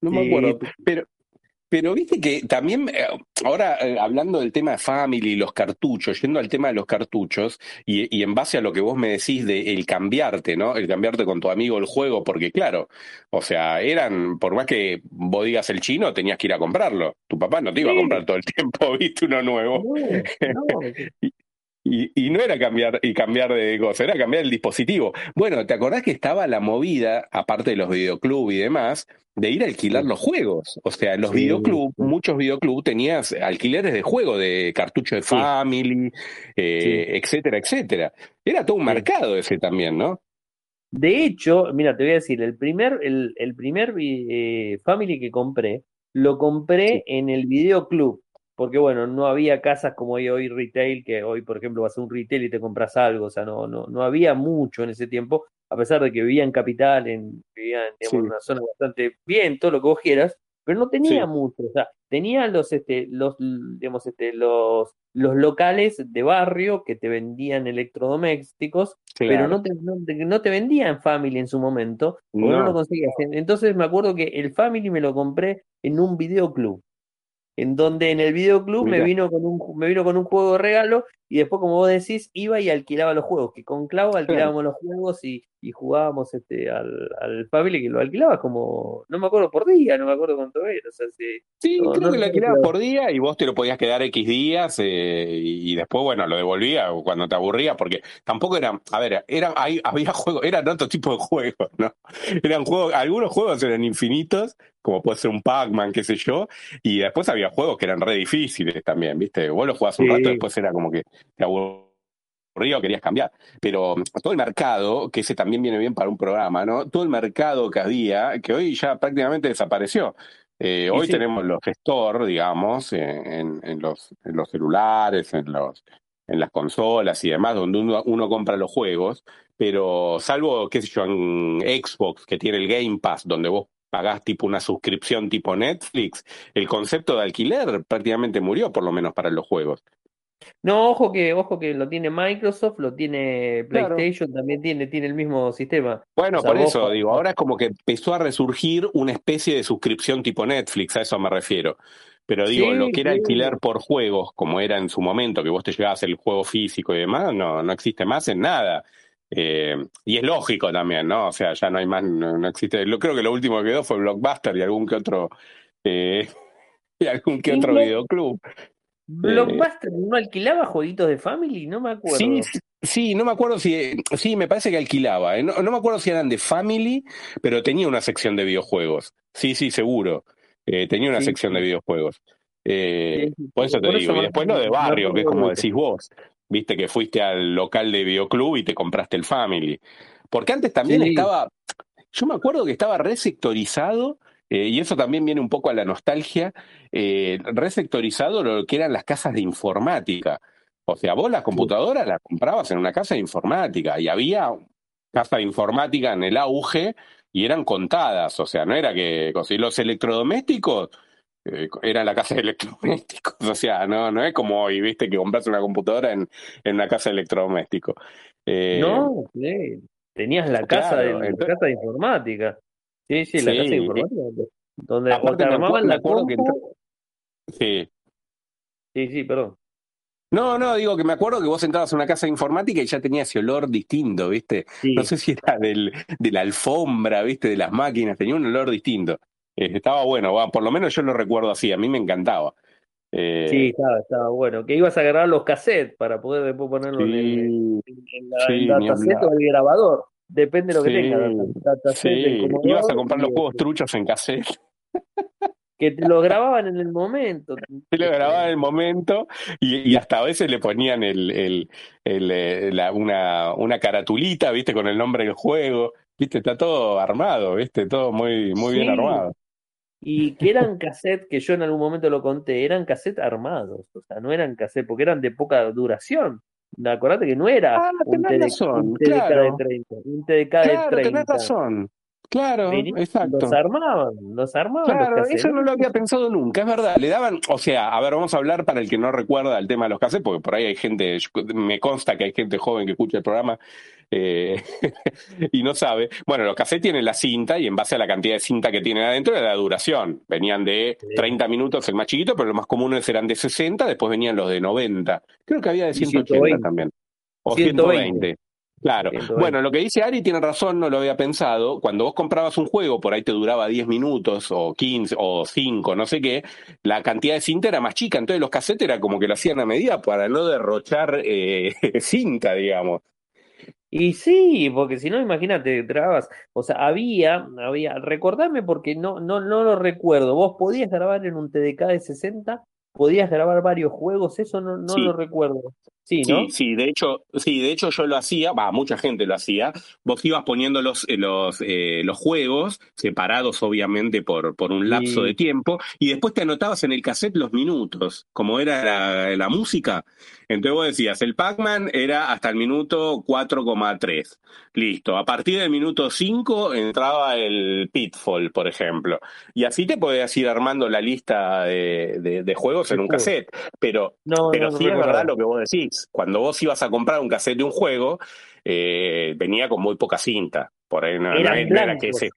No me acuerdo. Pero, Pero viste que también, eh, ahora eh, hablando del tema de Family y los cartuchos, yendo al tema de los cartuchos, y, y en base a lo que vos me decís de el cambiarte, ¿no? El cambiarte con tu amigo el juego, porque claro, o sea, eran, por más que vos digas el chino, tenías que ir a comprarlo. Tu papá no te iba a comprar todo el *laughs* tiempo, viste uno nuevo. no, no, *laughs* Y, y no era cambiar y cambiar de cosa, era cambiar el dispositivo. Bueno, ¿te acordás que estaba la movida, aparte de los videoclubs y demás, de ir a alquilar los juegos? O sea, en los sí, sí, muchos videoclubs tenías alquileres de juego, de cartucho de sí, Family, eh, sí, etcétera, etcétera. Era todo un mercado ese también, ¿no? De hecho, mira, te voy a decir, el primer, el, el primer eh, Family que compré, lo compré en el videoclub, porque bueno, no había casas como hay hoy retail, que hoy, por ejemplo, vas a un retail y te compras algo, o sea, no, no, no había mucho en ese tiempo, a pesar de que vivía en Capital, en, vivía en, digamos, en sí, una zona bastante bien, todo lo que vos quieras, pero no tenía sí, mucho, o sea, tenía los, este, los, digamos, este, los, los locales de barrio que te vendían electrodomésticos pero no te, no, te no te vendían Family en su momento, porque no lo No, conseguías. Entonces me acuerdo que el Family me lo compré en un videoclub, en donde en el videoclub me mira. vino con un, me vino con un juego de regalo y después, como vos decís, iba y alquilaba los juegos, que con Clau alquilábamos los juegos y, y jugábamos este, al, al Family, que lo alquilaba como, no me acuerdo por día, no me acuerdo cuánto era, o sea, sí, Sí, no, creo no que lo alquilabas por día y vos te lo podías quedar X días eh, y, después, bueno, lo devolvía cuando te aburría, porque tampoco eran, a ver, eran, hay, había *laughs* juegos, eran otro tipo de juegos, ¿no? Eran juegos, algunos juegos eran infinitos, como puede ser un Pac-Man, qué sé yo, y después había juegos que eran re difíciles también, ¿viste? Vos lo jugabas un rato, sí, después era como que te aburría o querías cambiar. Pero todo el mercado, que ese también viene bien para un programa, ¿no? Todo el mercado que había, que hoy ya prácticamente desapareció. Eh, hoy sí. tenemos los store, digamos, en, en los, en los celulares, en los, en las consolas y demás, donde uno, uno compra los juegos, pero salvo, qué sé yo, en Xbox, que tiene el Game Pass, donde vos pagás tipo una suscripción tipo Netflix, el concepto de alquiler prácticamente murió, por lo menos para los juegos. No, ojo que, ojo que lo tiene Microsoft, lo tiene Claro. PlayStation, también tiene, tiene el mismo sistema. O Bueno, sea, por eso digo, ahora es como que empezó a resurgir una especie de suscripción tipo Netflix, a eso me refiero. Pero digo, lo que era alquiler sí. por juegos, como era en su momento, que vos te llevabas el juego físico y demás, no, no existe más en nada. Eh, y es lógico también, ¿no? O sea, ya no hay más, no, no existe. Lo, creo que lo último que quedó fue Blockbuster y algún que otro, eh, *laughs* y algún que otro videoclub. Blockbuster no alquilaba jueguitos de Family, no me acuerdo. sí, sí, no me acuerdo si, sí, me parece que alquilaba, ¿eh? No, no me acuerdo si eran de Family, pero tenía una sección de videojuegos. Sí, sí, seguro. Eh, tenía una Sí, sección de videojuegos. Eh, por eso te Por eso digo. Y después lo de barrio, que es como decís vos. Viste que fuiste al local de videoclub y te compraste el Family. Porque antes también estaba, yo me acuerdo que estaba resectorizado, eh, y eso también viene un poco a la nostalgia, eh, resectorizado lo que eran las casas de informática. O sea, vos las sí. computadoras las comprabas en una casa de informática y había casa de informática en el auge y eran contadas. O sea, no era que. Y los electrodomésticos eh, eran la casa de electrodomésticos. *laughs* O sea, no, no es como hoy, viste, que compras una computadora en, en una casa de electrodomésticos. Eh, No, sí. Tenías la casa de la casa de informática. Sí, sí, la casa de sí. informática, donde o te armaban la acuerdo que compu. Sí. Sí, sí, perdón. No, no, digo que me acuerdo que vos entrabas a una casa de informática y ya tenía ese olor distinto, ¿viste? No Sí, sé si era del, de la alfombra, ¿viste? De las máquinas, tenía un olor distinto. Eh, estaba bueno, va, por lo menos yo lo recuerdo así, a mí me encantaba. sí, Eh, estaba, estaba bueno. Que ibas a agarrar los cassettes para poder después ponerlo en el, sí, en, la, sí, dataset o el grabador. Depende de lo que Sí, del sí. Ibas a comprar los juegos truchos en cassette. que te lo grababan en el momento. *laughs* Se lo grababan en el momento y, y hasta a veces le ponían el, el, el, eh, la- una, una caratulita, ¿viste? Con el nombre del juego. ¿Viste? Está todo armado, ¿viste? Todo muy, muy bien armado. y que eran cassettes, que yo en algún momento lo conté, eran cassettes armados, o sea, no eran cassettes, porque eran de poca duración. Acordate que no era Ah, un TD, un razón, TDK de claro, 30, un TDK de claro, tenés 30. razón. Claro, Venían, exacto. los armaban, los armaban los Claro, eso no lo había pensado nunca, es verdad. Le daban, o sea, a ver, vamos a hablar para el que no recuerda el tema de los cassettes, porque por ahí hay gente, me consta que hay gente joven que escucha el programa eh, *laughs* y no sabe. Bueno, los cassettes tienen la cinta y en base a la cantidad de cinta que tienen adentro era la duración. Venían de Sí. 30 minutos el más chiquito, pero los más comunes eran de 60, después venían los de 90. Creo que había de Y 180 120. también. O 120. 120. Claro. 120. Bueno, lo que dice Ari tiene razón, no lo había pensado. Cuando vos comprabas un juego, por ahí te duraba 10 minutos o 15 o 5, no sé qué, la cantidad de cinta era más chica. Entonces los cassettes era como que lo hacían a medida para no derrochar eh, *laughs* cinta, digamos. Y sí, porque si no, imagínate, grababas, o sea, había, había, recordame porque no, no, no lo recuerdo, vos podías grabar en un TDK de 60, podías grabar varios juegos, eso no, no Sí. lo recuerdo. Sí, ¿no? Sí, sí, de hecho, sí, de hecho yo lo hacía, va, mucha gente lo hacía. Vos ibas poniendo los, eh, los, eh, los juegos, separados obviamente por, por un lapso Sí. de tiempo, y después te anotabas en el cassette los minutos, como era la, la música. Entonces vos decías, el Pac-Man era hasta el minuto 4,3. Listo. A partir del minuto 5 entraba el Pitfall, por ejemplo. Y así te podías ir armando la lista de, de- de juegos en un cassette. Pero No, pero no, sí es verdad lo que vos decís. Cuando vos ibas a comprar un cassette de un juego, eh, venía con muy poca cinta. Por ahí no, era- que ese.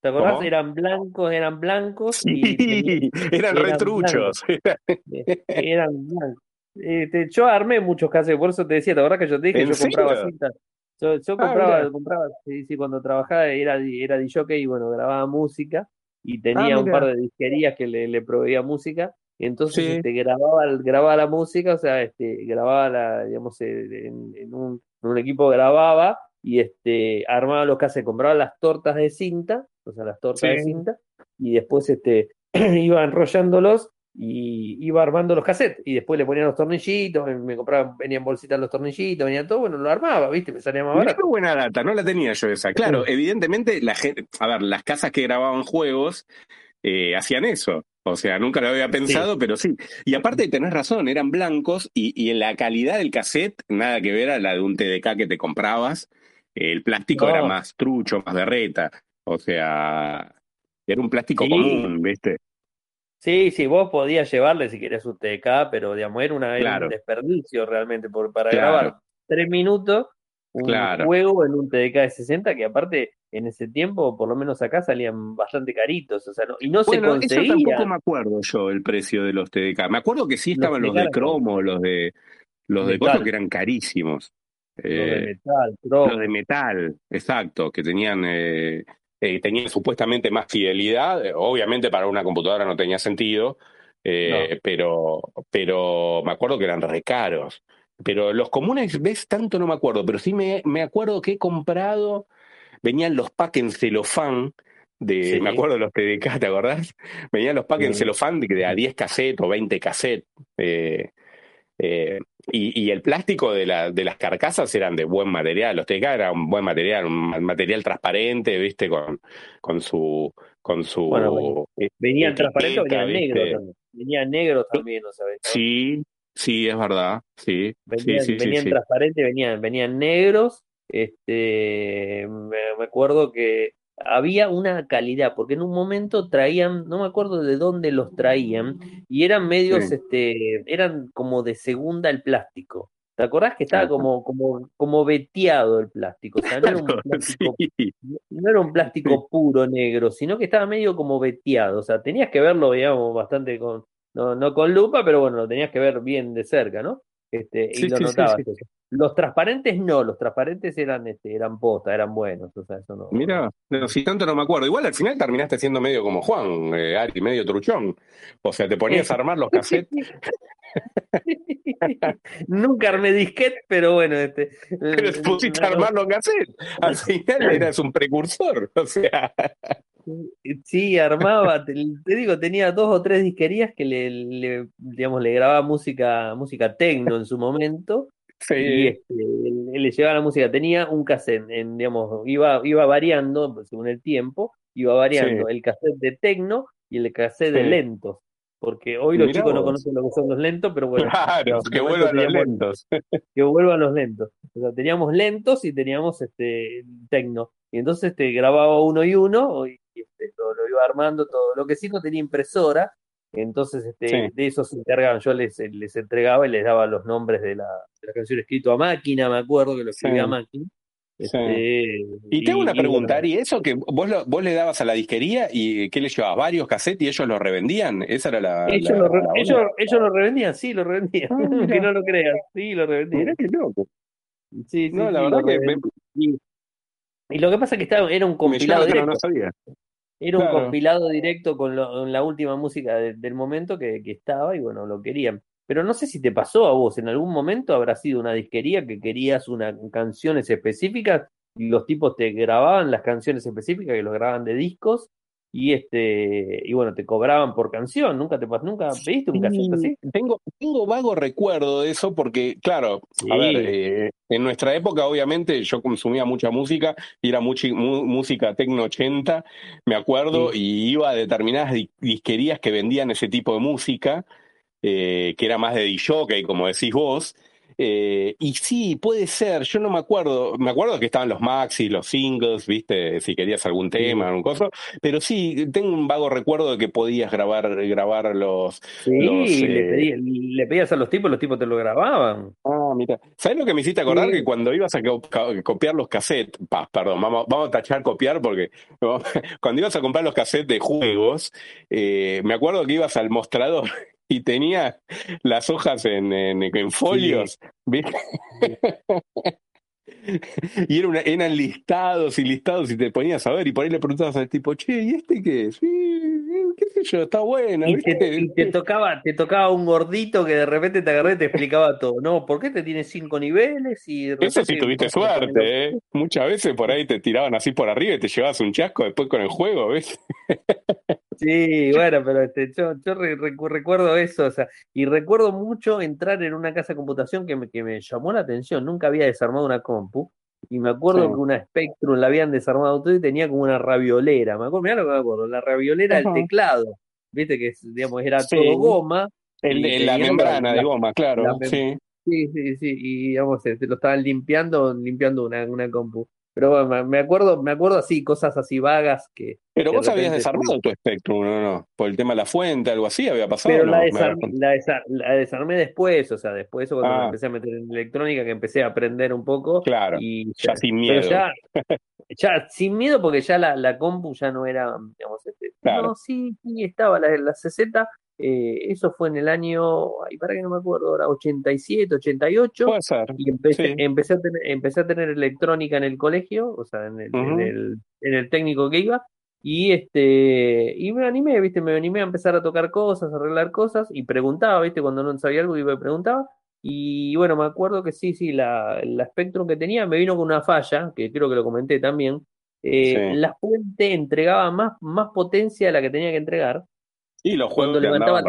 ¿Te acordás? ¿Cómo? Eran blancos, eran blancos y Sí, *laughs* eran eran retruchos. *laughs* eran blancos. Este, yo armé muchos cassettes, por eso te decía, ¿te acordás que yo te dije ¿En yo compraba cintas? Yo, yo Ah, compraba, compraba, sí, sí, cuando trabajaba era, era DJ y bueno, grababa música y tenía Ah, un par de disquerías que le, le proveía música, entonces Sí. este, grababa, grababa la música, o sea, este, grababa la, digamos, eh, en, en un, en un equipo grababa y este, armaba los cassettes, compraba las tortas de cinta, o sea, las tortas de cinta, y después este, *clears throat* iba enrollándolos y iba armando los cassettes y después le ponía los tornillitos, me, me compraba, venían bolsitas los tornillitos, venía todo, bueno, lo armaba, ¿viste? Me salía más barato. qué buena data, no la tenía yo esa. Claro, evidentemente, la gente, a ver, las casas que grababan juegos eh, hacían eso. O sea, nunca lo había pensado, pero sí. Y aparte, tenés razón, eran blancos y, y en la calidad del cassette, nada que ver a la de un TDK que te comprabas. El plástico No. era más trucho, más berreta. O sea, era un plástico Sí. común, ¿viste? Sí, sí, vos podías llevarle si querías un TK, pero digamos, era, una, era Claro. un desperdicio realmente por, para Claro. grabar tres minutos un Claro. juego en un TDK de 60 que aparte en ese tiempo, por lo menos acá, salían bastante caritos, o sea, no- y no se Bueno, eso tampoco me acuerdo yo, el precio de los TDK. Me acuerdo que sí estaban los de cromo, los de los de que eran carísimos. Los de metal, cromo. Los de metal, exacto, que tenían, eh, eh, tenían supuestamente más fidelidad. Eh, Obviamente para una computadora no tenía sentido, pero, pero me acuerdo que eran re caros. Pero los comunes, ves, tanto no me acuerdo, pero sí me, me acuerdo que he comprado, venían los packs en celofán. De, Sí. Me acuerdo de los TDK, ¿te acordás? Venían los packs en Sí. celofán de, de a 10 cassettes o 20 cassettes. eh, eh, y, y el plástico de, la, de las carcasas eran de buen material. Los TK eran un buen material, un ma- material transparente, ¿viste? Con, con su. Con su Bueno, Venían etiqueta, transparentes, venían ¿viste? negros también. Venían negros también, ¿no sabés? no? Sí, sí, es verdad. Sí, Venían, sí, sí, venían sí. transparentes, venían, venían negros. Este, me, me acuerdo que había una calidad, porque en un momento traían, no me acuerdo de dónde los traían, y eran medios, este, eran como de segunda el plástico. ¿Te acordás que estaba como, como, como veteado el plástico? O sea, no era un *laughs* plástico no era un plástico puro negro, sino que estaba medio como veteado. O sea, tenías que verlo, digamos, bastante con, no, no con lupa, pero bueno, lo tenías que ver bien de cerca, ¿no? Este, y lo sí, notabas. sí. Los transparentes no, los transparentes eran, este, eran posta, eran buenos. O sea, eso no. Mira, no, si tanto no me acuerdo. Igual al final terminaste siendo medio como Juan, eh, Ari, medio truchón. O sea, te ponías a *laughs* armar los cassettes, *laughs* Nunca armé disquete, pero bueno, este. pero te pusiste a no, armar los cassettes. Al *laughs* final eras un precursor. O sea, Sí, armaba, te, te digo, tenía dos o tres disquerías que le, le, digamos, le grababa música, música tecno en su momento, *laughs* y sí, este, él, él le llevaba la música, tenía un cassette, en, digamos, iba, iba variando según el tiempo, iba variando el cassette de tecno y el cassette de lentos, porque hoy los Mirá chicos no conocen lo que son los lentos, pero bueno, claro, que vuelvan los lentos. que vuelvan los lentos. O sea, teníamos lentos y teníamos este tecno. y entonces este, grababa uno y uno y este, lo, iba armando todo. Lo que sí no tenía impresora, entonces este, de eso se encargaban, yo les, les entregaba y les daba los nombres de la, de la canción escrito a máquina, me acuerdo que lo escribía a máquina. Este, y tengo una pregunta, Ari, ¿eso que vos, vos le dabas a la disquería y qué le llevabas? ¿Varios cassettes y ellos los revendían? Esa era la. Ellos, lo, ellos, ellos, lo revendían, sí, lo revendían. Ah, *laughs* que no lo creas, sí, lo revendían. qué loco. Sí, sí, no, la verdad que. Y, lo que pasa es que estaba, era un compilado directo. No sabía. Era un compilado directo con, la última música del momento que, que estaba y bueno, lo querían. Pero no sé si te pasó a vos, en algún momento habrá sido una disquería que querías unas canciones específicas y los tipos te grababan las canciones específicas que los grababan de discos y este y bueno te cobraban por canción nunca te nunca pediste un cassette así. Tengo tengo vago recuerdo de eso porque claro a ver eh, en nuestra época obviamente yo consumía mucha música y era mucha música tecno 80 me acuerdo y iba a determinadas disquerías que vendían ese tipo de música eh, que era más de DJ, como decís vos. Eh, y sí, puede ser, yo no me acuerdo, me acuerdo que estaban los maxis, los singles, viste, si querías algún tema, algún cosa, pero sí, tengo un vago recuerdo de que podías grabar, grabar los... Sí, eh, le, pedías a los tipos, los tipos te lo grababan. Ah, mira, ¿sabes lo que me hiciste acordar? Que cuando ibas a copiar los cassettes, perdón, vamos, vamos a tachar copiar porque *laughs* cuando ibas a comprar los cassettes de juegos, me acuerdo que ibas al mostrador y tenía las hojas en, en, folios, y era eran listados y listados y te ponías a ver y por ahí le preguntabas al tipo, che, ¿y este qué es? sé yo, está bueno. Y, te, tocaba, te tocaba un gordito que de repente te agarré y te explicaba todo. No, ¿por qué te tiene cinco niveles? Y Eso sí tuviste suerte, ¿eh? Muchas veces por ahí te tiraban así por arriba y te llevabas un chasco después con el juego, ¿ves? *laughs* Sí, bueno, pero este, yo, yo recuerdo eso, o sea, y recuerdo mucho entrar en una casa de computación que me, que me llamó la atención. Nunca había desarmado una compu y me acuerdo que una Spectrum la habían desarmado todo y tenía como una raviolera. Me acuerdo, mirá lo que me acuerdo, la raviolera del teclado. Viste que digamos, era todo goma. La membrana de goma, claro. sí. sí, sí, sí. Y digamos, se, lo estaban limpiando, limpiando una, una compu. Pero bueno, me acuerdo, me acuerdo así, cosas así vagas que. Pero vos habías desarmado tu Spectrum, ¿no? no? Por el tema de la fuente, algo así había pasado. Pero la, desarmé después, o sea, después cuando me ah. empecé a meter en electrónica, que empecé a aprender un poco. Claro. Y ya, sin miedo. ya, sin miedo, porque ya la, la compu ya no era, digamos, este, no, sí, sí, estaba la, la 60, eh, eso fue en el año, ay, para que no me acuerdo ahora, 87, 88. Puede ser. Y empecé, empecé, a tener, empecé a tener electrónica en el colegio, o sea, en el, en el, en el técnico que iba. Y este, y me animé, viste, me animé a empezar a tocar cosas, a arreglar cosas, y preguntaba, viste, cuando no sabía algo, iba y preguntaba. Y bueno, me acuerdo que sí, sí, la, la Spectrum que tenía me vino con una falla, que creo que lo comenté también. Eh, La fuente entregaba más, más potencia a la que tenía que entregar. Y los juegos cuando levantaba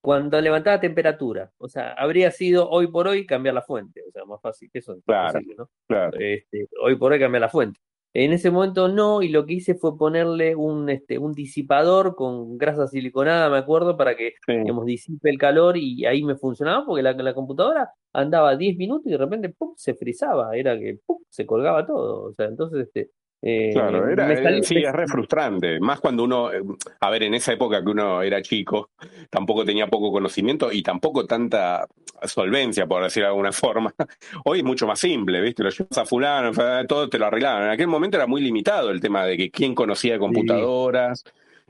Cuando levantaba temperatura. O sea, habría sido hoy por hoy cambiar la fuente. O sea, más fácil que eso. Claro, Este, hoy por hoy cambiar la fuente. En ese momento no, y lo que hice fue ponerle un, este, un disipador con grasa siliconada, me acuerdo, para que digamos, disipe el calor y ahí me funcionaba porque la, la computadora andaba 10 minutos y de repente ¡pum! se frizaba, era que ¡pum! se colgaba todo. O sea, entonces este, eh, claro, era, sí, es re frustrante. Más cuando uno, eh, a ver, en esa época que uno era chico, tampoco tenía poco conocimiento y tampoco tanta solvencia, por decir de alguna *laughs* forma. Hoy es mucho más simple, ¿viste? Lo llevas a fulano, todo te lo arreglaban. En aquel momento era muy limitado el tema de que quién conocía de computadoras.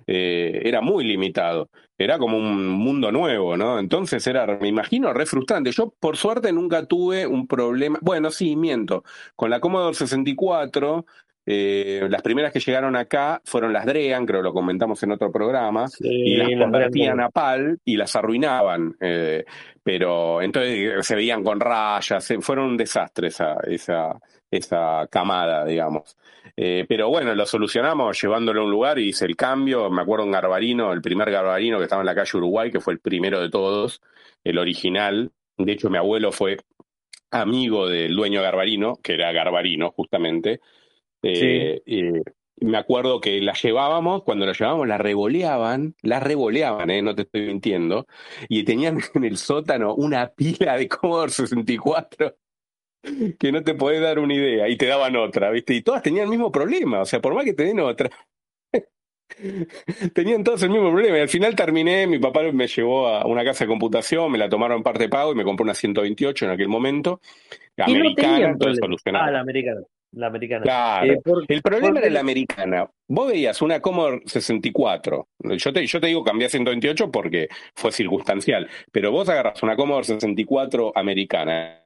Eh, era muy limitado. Era como un mundo nuevo, ¿no? Entonces era, me imagino, re frustrante. Yo, por suerte, nunca tuve un problema. Bueno, sí, miento. Con la Commodore 64 eh, las primeras que llegaron acá fueron las Drean, creo que lo comentamos en otro programa, y las convertían a PAL y las arruinaban. Eh, pero entonces se veían con rayas, eh, fueron un desastre esa, esa, esa camada, digamos. pero bueno, lo solucionamos llevándolo a un lugar y hice el cambio. Me acuerdo un Garbarino, el primer Garbarino que estaba en la calle Uruguay, que fue el primero de todos, el original. De hecho, mi abuelo fue amigo del dueño Garbarino, que era Garbarino justamente, eh, me acuerdo que la llevábamos, cuando la llevábamos la revoleaban, la revoleaban, eh, no te estoy mintiendo, y tenían *laughs* en el sótano una pila de Commodore 64 que no te podés dar una idea y te daban otra, ¿viste? Y todas tenían el mismo problema, o sea, por más que te den otra, *laughs* tenían todos el mismo problema. Y al final terminé, mi papá me llevó a una casa de computación, me la tomaron parte pago y me compró una 128 en aquel momento, americana, entonces Ah, la americana. La americana. Claro. Eh, el problema era la americana. Vos veías una Commodore 64. Yo te, yo te digo cambié a 128 porque fue circunstancial. Pero vos agarras una Commodore 64 americana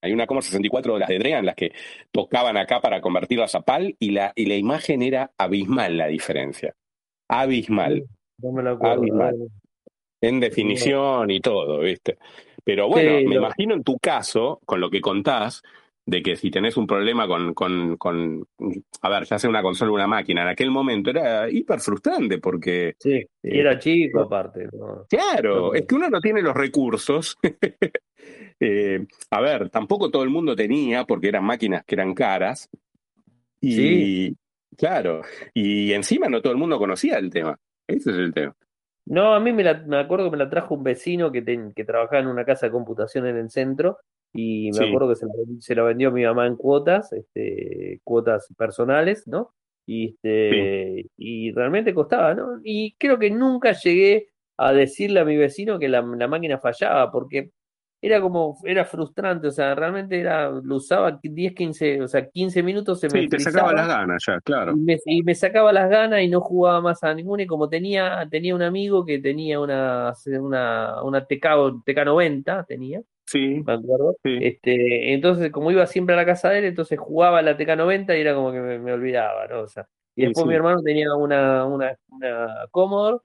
hay una Commodore 64 de las de Drean, las que tocaban acá para convertirlas a PAL, y la, y la imagen era abismal la diferencia. Abismal. No me lo acuerdo. Abismal. En definición y todo, ¿viste? Pero bueno, me imagino en tu caso, con lo que contás, de que si tenés un problema con, con, con, a ver, ya sea una consola o una máquina, en aquel momento era hiper frustrante porque... Sí, era chico aparte. Claro, es que uno no tiene los recursos *laughs* Eh, a ver, tampoco todo el mundo tenía, porque eran máquinas que eran caras. Y sí. claro, y encima no todo el mundo conocía el tema. Ese es el tema. No, a mí me, acuerdo que me la trajo un vecino que, que trabajaba en una casa de computación en el centro y me acuerdo que se la, se la, vendió mi mamá en cuotas, este, cuotas personales, ¿no? Y, este, y realmente costaba, ¿no? Y creo que nunca llegué a decirle a mi vecino que la, la máquina fallaba, porque era como, era frustrante, o sea, realmente era, lo usaba 10, 15, o sea, 15 minutos se me Sí, te sacaba las ganas ya, claro. Y me, sacaba las ganas y no jugaba más a ninguna, y como tenía, tenía un amigo que tenía una, una, una TK, TK90, tenía, Sí. Me acuerdo. Este, entonces, como iba siempre a la casa de él, entonces jugaba la TK90 y era como que me, olvidaba, ¿no? O sea, y después mi hermano tenía una, una, una Commodore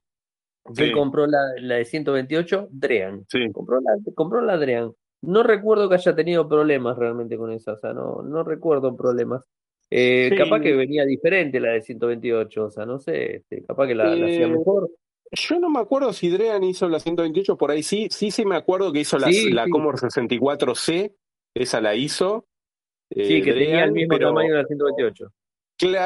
él compró la, la, de 128, Drean. Compró, la, compró la Drean. No recuerdo que haya tenido problemas realmente con esa, o sea, no, no recuerdo problemas. Eh, Capaz que venía diferente la de 128, o sea, no sé, este, capaz que la, hacía eh, mejor. Yo no me acuerdo si Drean hizo la 128, por ahí sí, sí, sí me acuerdo que hizo la, la Commodore 64C, esa la hizo. sí, que tenía el mismo tamaño de la 128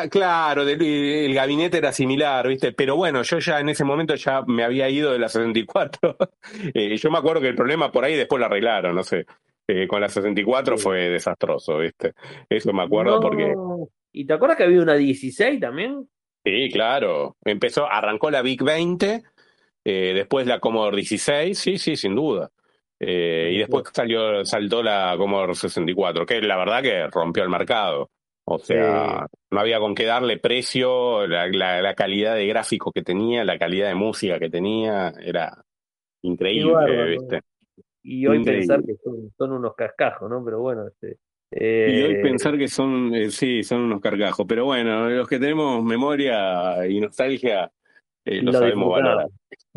claro, el, gabinete era similar, ¿viste? Pero bueno, yo ya en ese momento ya me había ido de la 64. *laughs* eh, yo me acuerdo que el problema por ahí después lo arreglaron, no sé. Eh, con la 64 fue desastroso, ¿viste? Eso me acuerdo porque. ¿Y te acuerdas que había una 16 también? Sí, claro. Empezó, arrancó la Big 20, eh, después la Commodore 16, sí, sí, sin duda. Eh, y después salió, saltó la Commodore 64, que la verdad que rompió el mercado. O sea, no había con qué darle precio, la, calidad de gráfico que tenía, la calidad de música que tenía, era increíble, ¿viste? Y hoy pensar que son, unos cascajos, ¿no? Pero bueno, este, Y hoy eh, pensar que son, eh, sí, son unos cargajos. Pero bueno, los que tenemos memoria y nostalgia, eh, lo, sabemos valorar.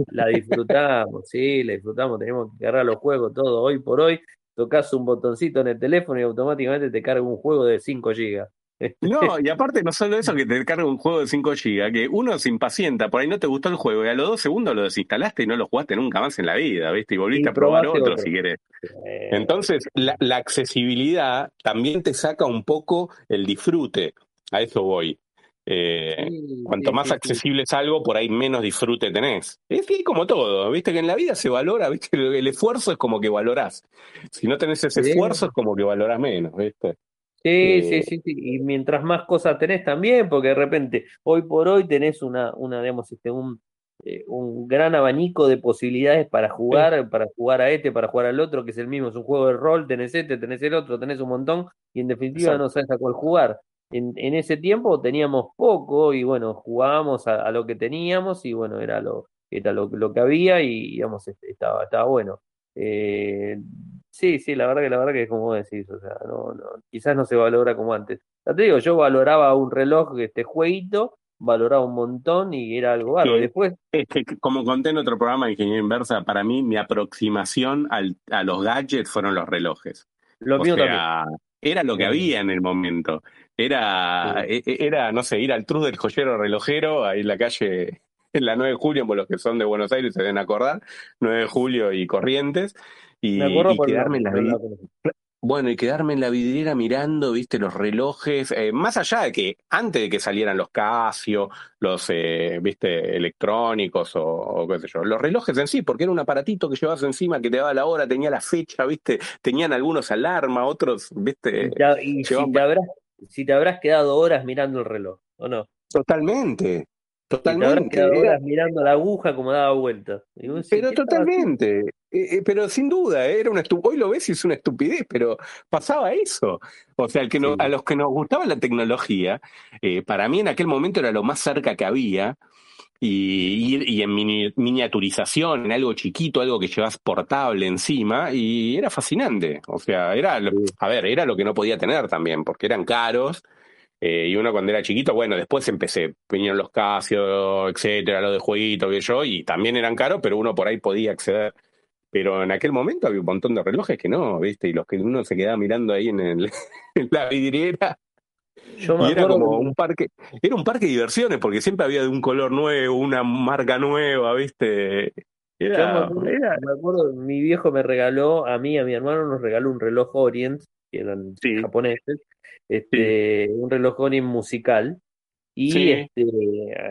La disfrutamos, sí, la disfrutamos. Tenemos que agarrar los juegos todo hoy por hoy. Tocas un botoncito en el teléfono y automáticamente te carga un juego de 5 gigas. No, y aparte no solo eso que te carga un juego de 5 GB, que uno se impacienta, por ahí no te gustó el juego y a los dos segundos lo desinstalaste y no lo jugaste nunca más en la vida, ¿viste? Y volviste a probar otro, si querés. Entonces, la, accesibilidad también te saca un poco el disfrute, a eso voy. Eh, cuanto más accesible es algo, por ahí menos disfrute tenés. Es como todo, viste que en la vida se valora, viste, *laughs* el, esfuerzo es como que valorás. Si no tenés ese esfuerzo es como que valorás menos, viste. Sí, sí, sí, sí, y mientras más cosas tenés también, porque de repente, hoy por hoy tenés una, una digamos, este, un, eh, un gran abanico de posibilidades para jugar, para jugar a este, para jugar al otro, que es el mismo, es un juego de rol, tenés este, tenés el otro, tenés un montón, y en definitiva no sabes a cuál jugar. En, en, ese tiempo teníamos poco, y bueno, jugábamos a, lo que teníamos, y bueno, era lo, era lo, lo que había, y digamos, este, estaba, estaba bueno. Eh, Sí, sí, la verdad que la verdad que es como decís, o sea, no, no, quizás no se valora como antes. Ya te digo, yo valoraba un reloj, este jueguito, valoraba un montón y era algo algo. Después. Es que, como conté en otro programa de Ingeniería Inversa, para mí mi aproximación al, a los gadgets fueron los relojes. Lo mío también. Era lo que había en el momento. Era, e, e, era, no sé, ir al truz del joyero relojero, ahí en la calle, en la 9 de julio, por los que son de Buenos Aires se deben acordar, 9 de julio y Corrientes y, quedarme en la, Bueno, y quedarme en la vidriera mirando, viste, los relojes, eh, más allá de que antes de que salieran los Casio, los, eh, viste, electrónicos o, o, qué sé yo, los relojes en sí, porque era un aparatito que llevabas encima que te daba la hora, tenía la fecha, viste, tenían algunos alarma, otros, viste. Y, te, y si, te habrás, si te habrás quedado horas mirando el reloj, ¿o no? Totalmente, Totalmente. Te horas mirando la aguja como daba vuelta. pero totalmente. Eh, eh, pero sin duda, eh, era una hoy lo ves y es una estupidez, pero pasaba eso. O sea, el que no, a los que nos gustaba la tecnología, para mí en aquel momento era lo más cerca que había. Y, y, y en mini, miniaturización, en algo chiquito, algo que llevas portable encima, y era fascinante. O sea, era, a ver, era lo que no podía tener también, porque eran caros, eh, y uno cuando era chiquito, bueno, después empecé, vinieron los Casio, etcétera, lo de jueguito, que yo, y también eran caros, pero uno por ahí podía acceder. Pero en aquel momento había un montón de relojes que no, ¿viste? Y los que uno se quedaba mirando ahí en, el, *laughs* en la vidriera. y era como un parque, era un parque de diversiones, porque siempre había de un color nuevo, una marca nueva, ¿viste? Era, me, acuerdo, mi viejo me regaló, a mí, a mi hermano, nos regaló un reloj Orient, que eran japoneses, este, un reloj Orient musical. Y este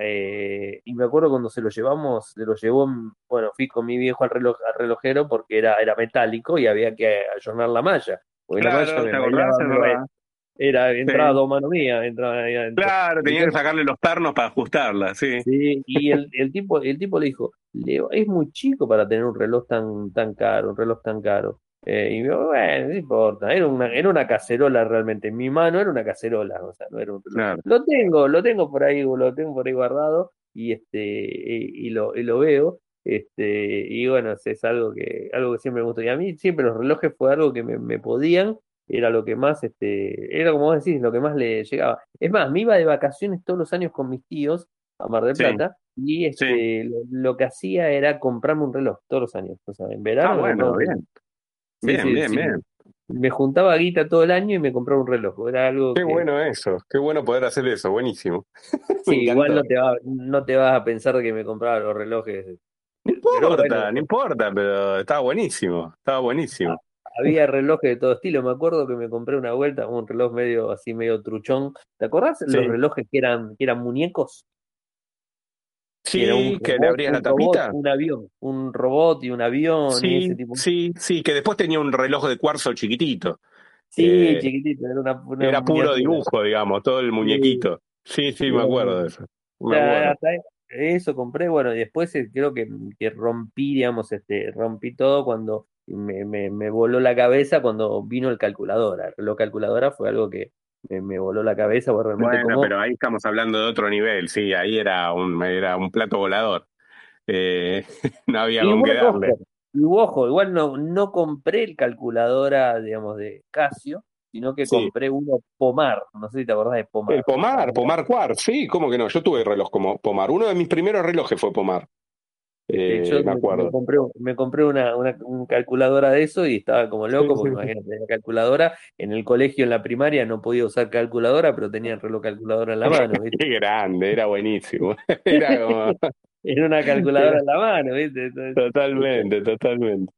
eh, y me acuerdo cuando se lo llevamos, se lo llevó, bueno, fui con mi viejo al reloj, al relojero porque era, era metálico y había que ayornar la malla. Porque la malla era entrada dos mano mía, entraba, Claro, tenía que sacarle los pernos para ajustarla, sí. Sí, y el, el tipo, el tipo le dijo, es muy chico para tener un reloj tan, tan caro, un reloj tan caro. Eh, y yo, bueno, no importa, era una, era una cacerola realmente. En mi mano era una cacerola, o sea, no era un Lo tengo, lo tengo por ahí, lo tengo por ahí guardado y este, y, lo, y lo veo. Este, y bueno, es algo que, algo que siempre me gustó. Y a mí siempre los relojes fue algo que me, me podían, era lo que más, este, era como vos decís, lo que más le llegaba. Es más, me iba de vacaciones todos los años con mis tíos a Mar del Plata y este, lo, que hacía era comprarme un reloj todos los años. O sea, en verano. Ah, bueno, bien. Bien, bien, bien. Me juntaba guita todo el año y me compraba un reloj. Era algo qué bueno eso, qué bueno poder hacer eso, buenísimo. *laughs* Sí, igual no te, va, no te vas a pensar que me compraba los relojes. No importa, no importa, pero estaba buenísimo, estaba buenísimo. Había relojes de todo estilo. Me acuerdo que me compré una vuelta, un reloj medio así, medio truchón. ¿Te acordás? Los relojes que eran, que eran muñecos. Sí, que le abrías la tapita. un avión, un robot y un avión. Sí, y ese tipo. sí, sí, que después tenía un reloj de cuarzo chiquitito. Sí, eh, chiquitito, era una, Era puro dibujo, digamos, todo el muñequito. Sí, sí, me acuerdo de eso. eso compré, bueno, y después eh, creo que, que rompí, digamos, este, rompí todo cuando me, me, me voló la cabeza cuando vino el calculadora. Reloj calculadora fue algo que, me, voló la cabeza. Realmente bueno, pero ahí estamos hablando de otro nivel, sí, ahí era un, era un plato volador. Eh, *laughs* no había con qué darle. Y ojo, igual no, no compré el calculadora, digamos, de Casio, sino que compré uno Pomar. No sé si te acordás de Pomar. El Pomar, Pomar Quartz, sí, ¿cómo que no? Yo tuve reloj como Pomar. Uno de mis primeros relojes fue Pomar. Eh, yo me, acuerdo. Me compré, me compré una, una, calculadora de eso y estaba como loco, porque imagínate, la calculadora en el colegio, en la primaria, no podía usar calculadora, pero tenía el reloj calculadora en la mano. *laughs* Qué grande, era buenísimo. *laughs* *laughs* Era como... Era una calculadora en la mano, ¿viste? totalmente, totalmente.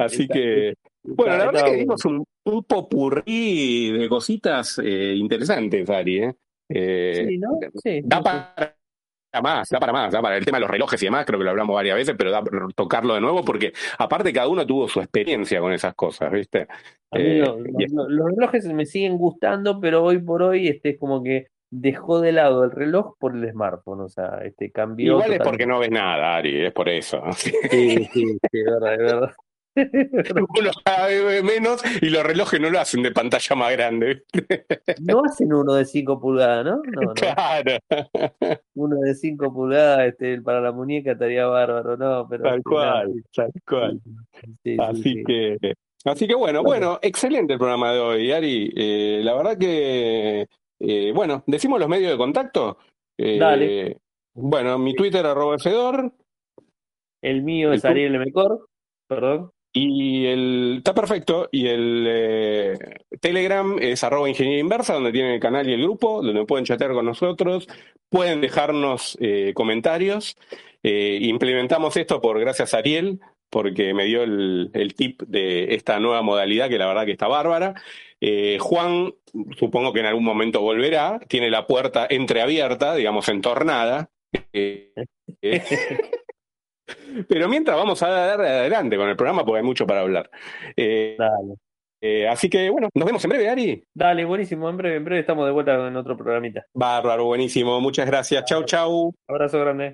Así que, bueno, la verdad que dimos un, un popurrí de cositas eh, interesantes, Ari. ¿eh? Eh, sí, ¿no? Sí. Da para más, da para más, da para el tema de los relojes y demás, creo que lo hablamos varias veces, pero da para tocarlo de nuevo porque aparte cada uno tuvo su experiencia con esas cosas, ¿viste? Eh, los relojes me siguen gustando, pero hoy por hoy este es como que dejó de lado el reloj por el smartphone, o sea, este cambió. Igual es porque no ves nada, Ari, es por eso. Sí, sí, sí, es verdad, es verdad. Uno *laughs* ve menos y los relojes no lo hacen de pantalla más grande. no hacen uno de 5 pulgadas, ¿no? ¿no? Claro. Uno de 5 pulgadas este, para la muñeca estaría bárbaro, ¿no? Pero, tal cual, tal cual. así que, así que bueno, bueno, excelente el programa de hoy, Ari. Eh, la verdad que, eh, bueno, decimos los medios de contacto. Eh, Dale. Bueno, mi Twitter arroba Fedor. El mío es Ariel Mecor, perdón. Y el, está perfecto. Y el eh, Telegram es arroba ingeniería inversa, donde tienen el canal y el grupo, donde pueden chatear con nosotros, pueden dejarnos eh, comentarios. Eh, implementamos esto por gracias a Ariel, porque me dio el, el tip de esta nueva modalidad que la verdad que está bárbara. Eh, Juan, supongo que en algún momento volverá, tiene la puerta entreabierta, digamos, entornada. *laughs* *laughs* Pero mientras vamos a dar adelante con el programa porque hay mucho para hablar. Eh, Dale. eh, así que bueno, nos vemos en breve, Ari. Dale, buenísimo. En breve, en breve estamos de vuelta en otro programita. Bárbaro, buenísimo. Muchas gracias. Chau, chau. Abrazo grande.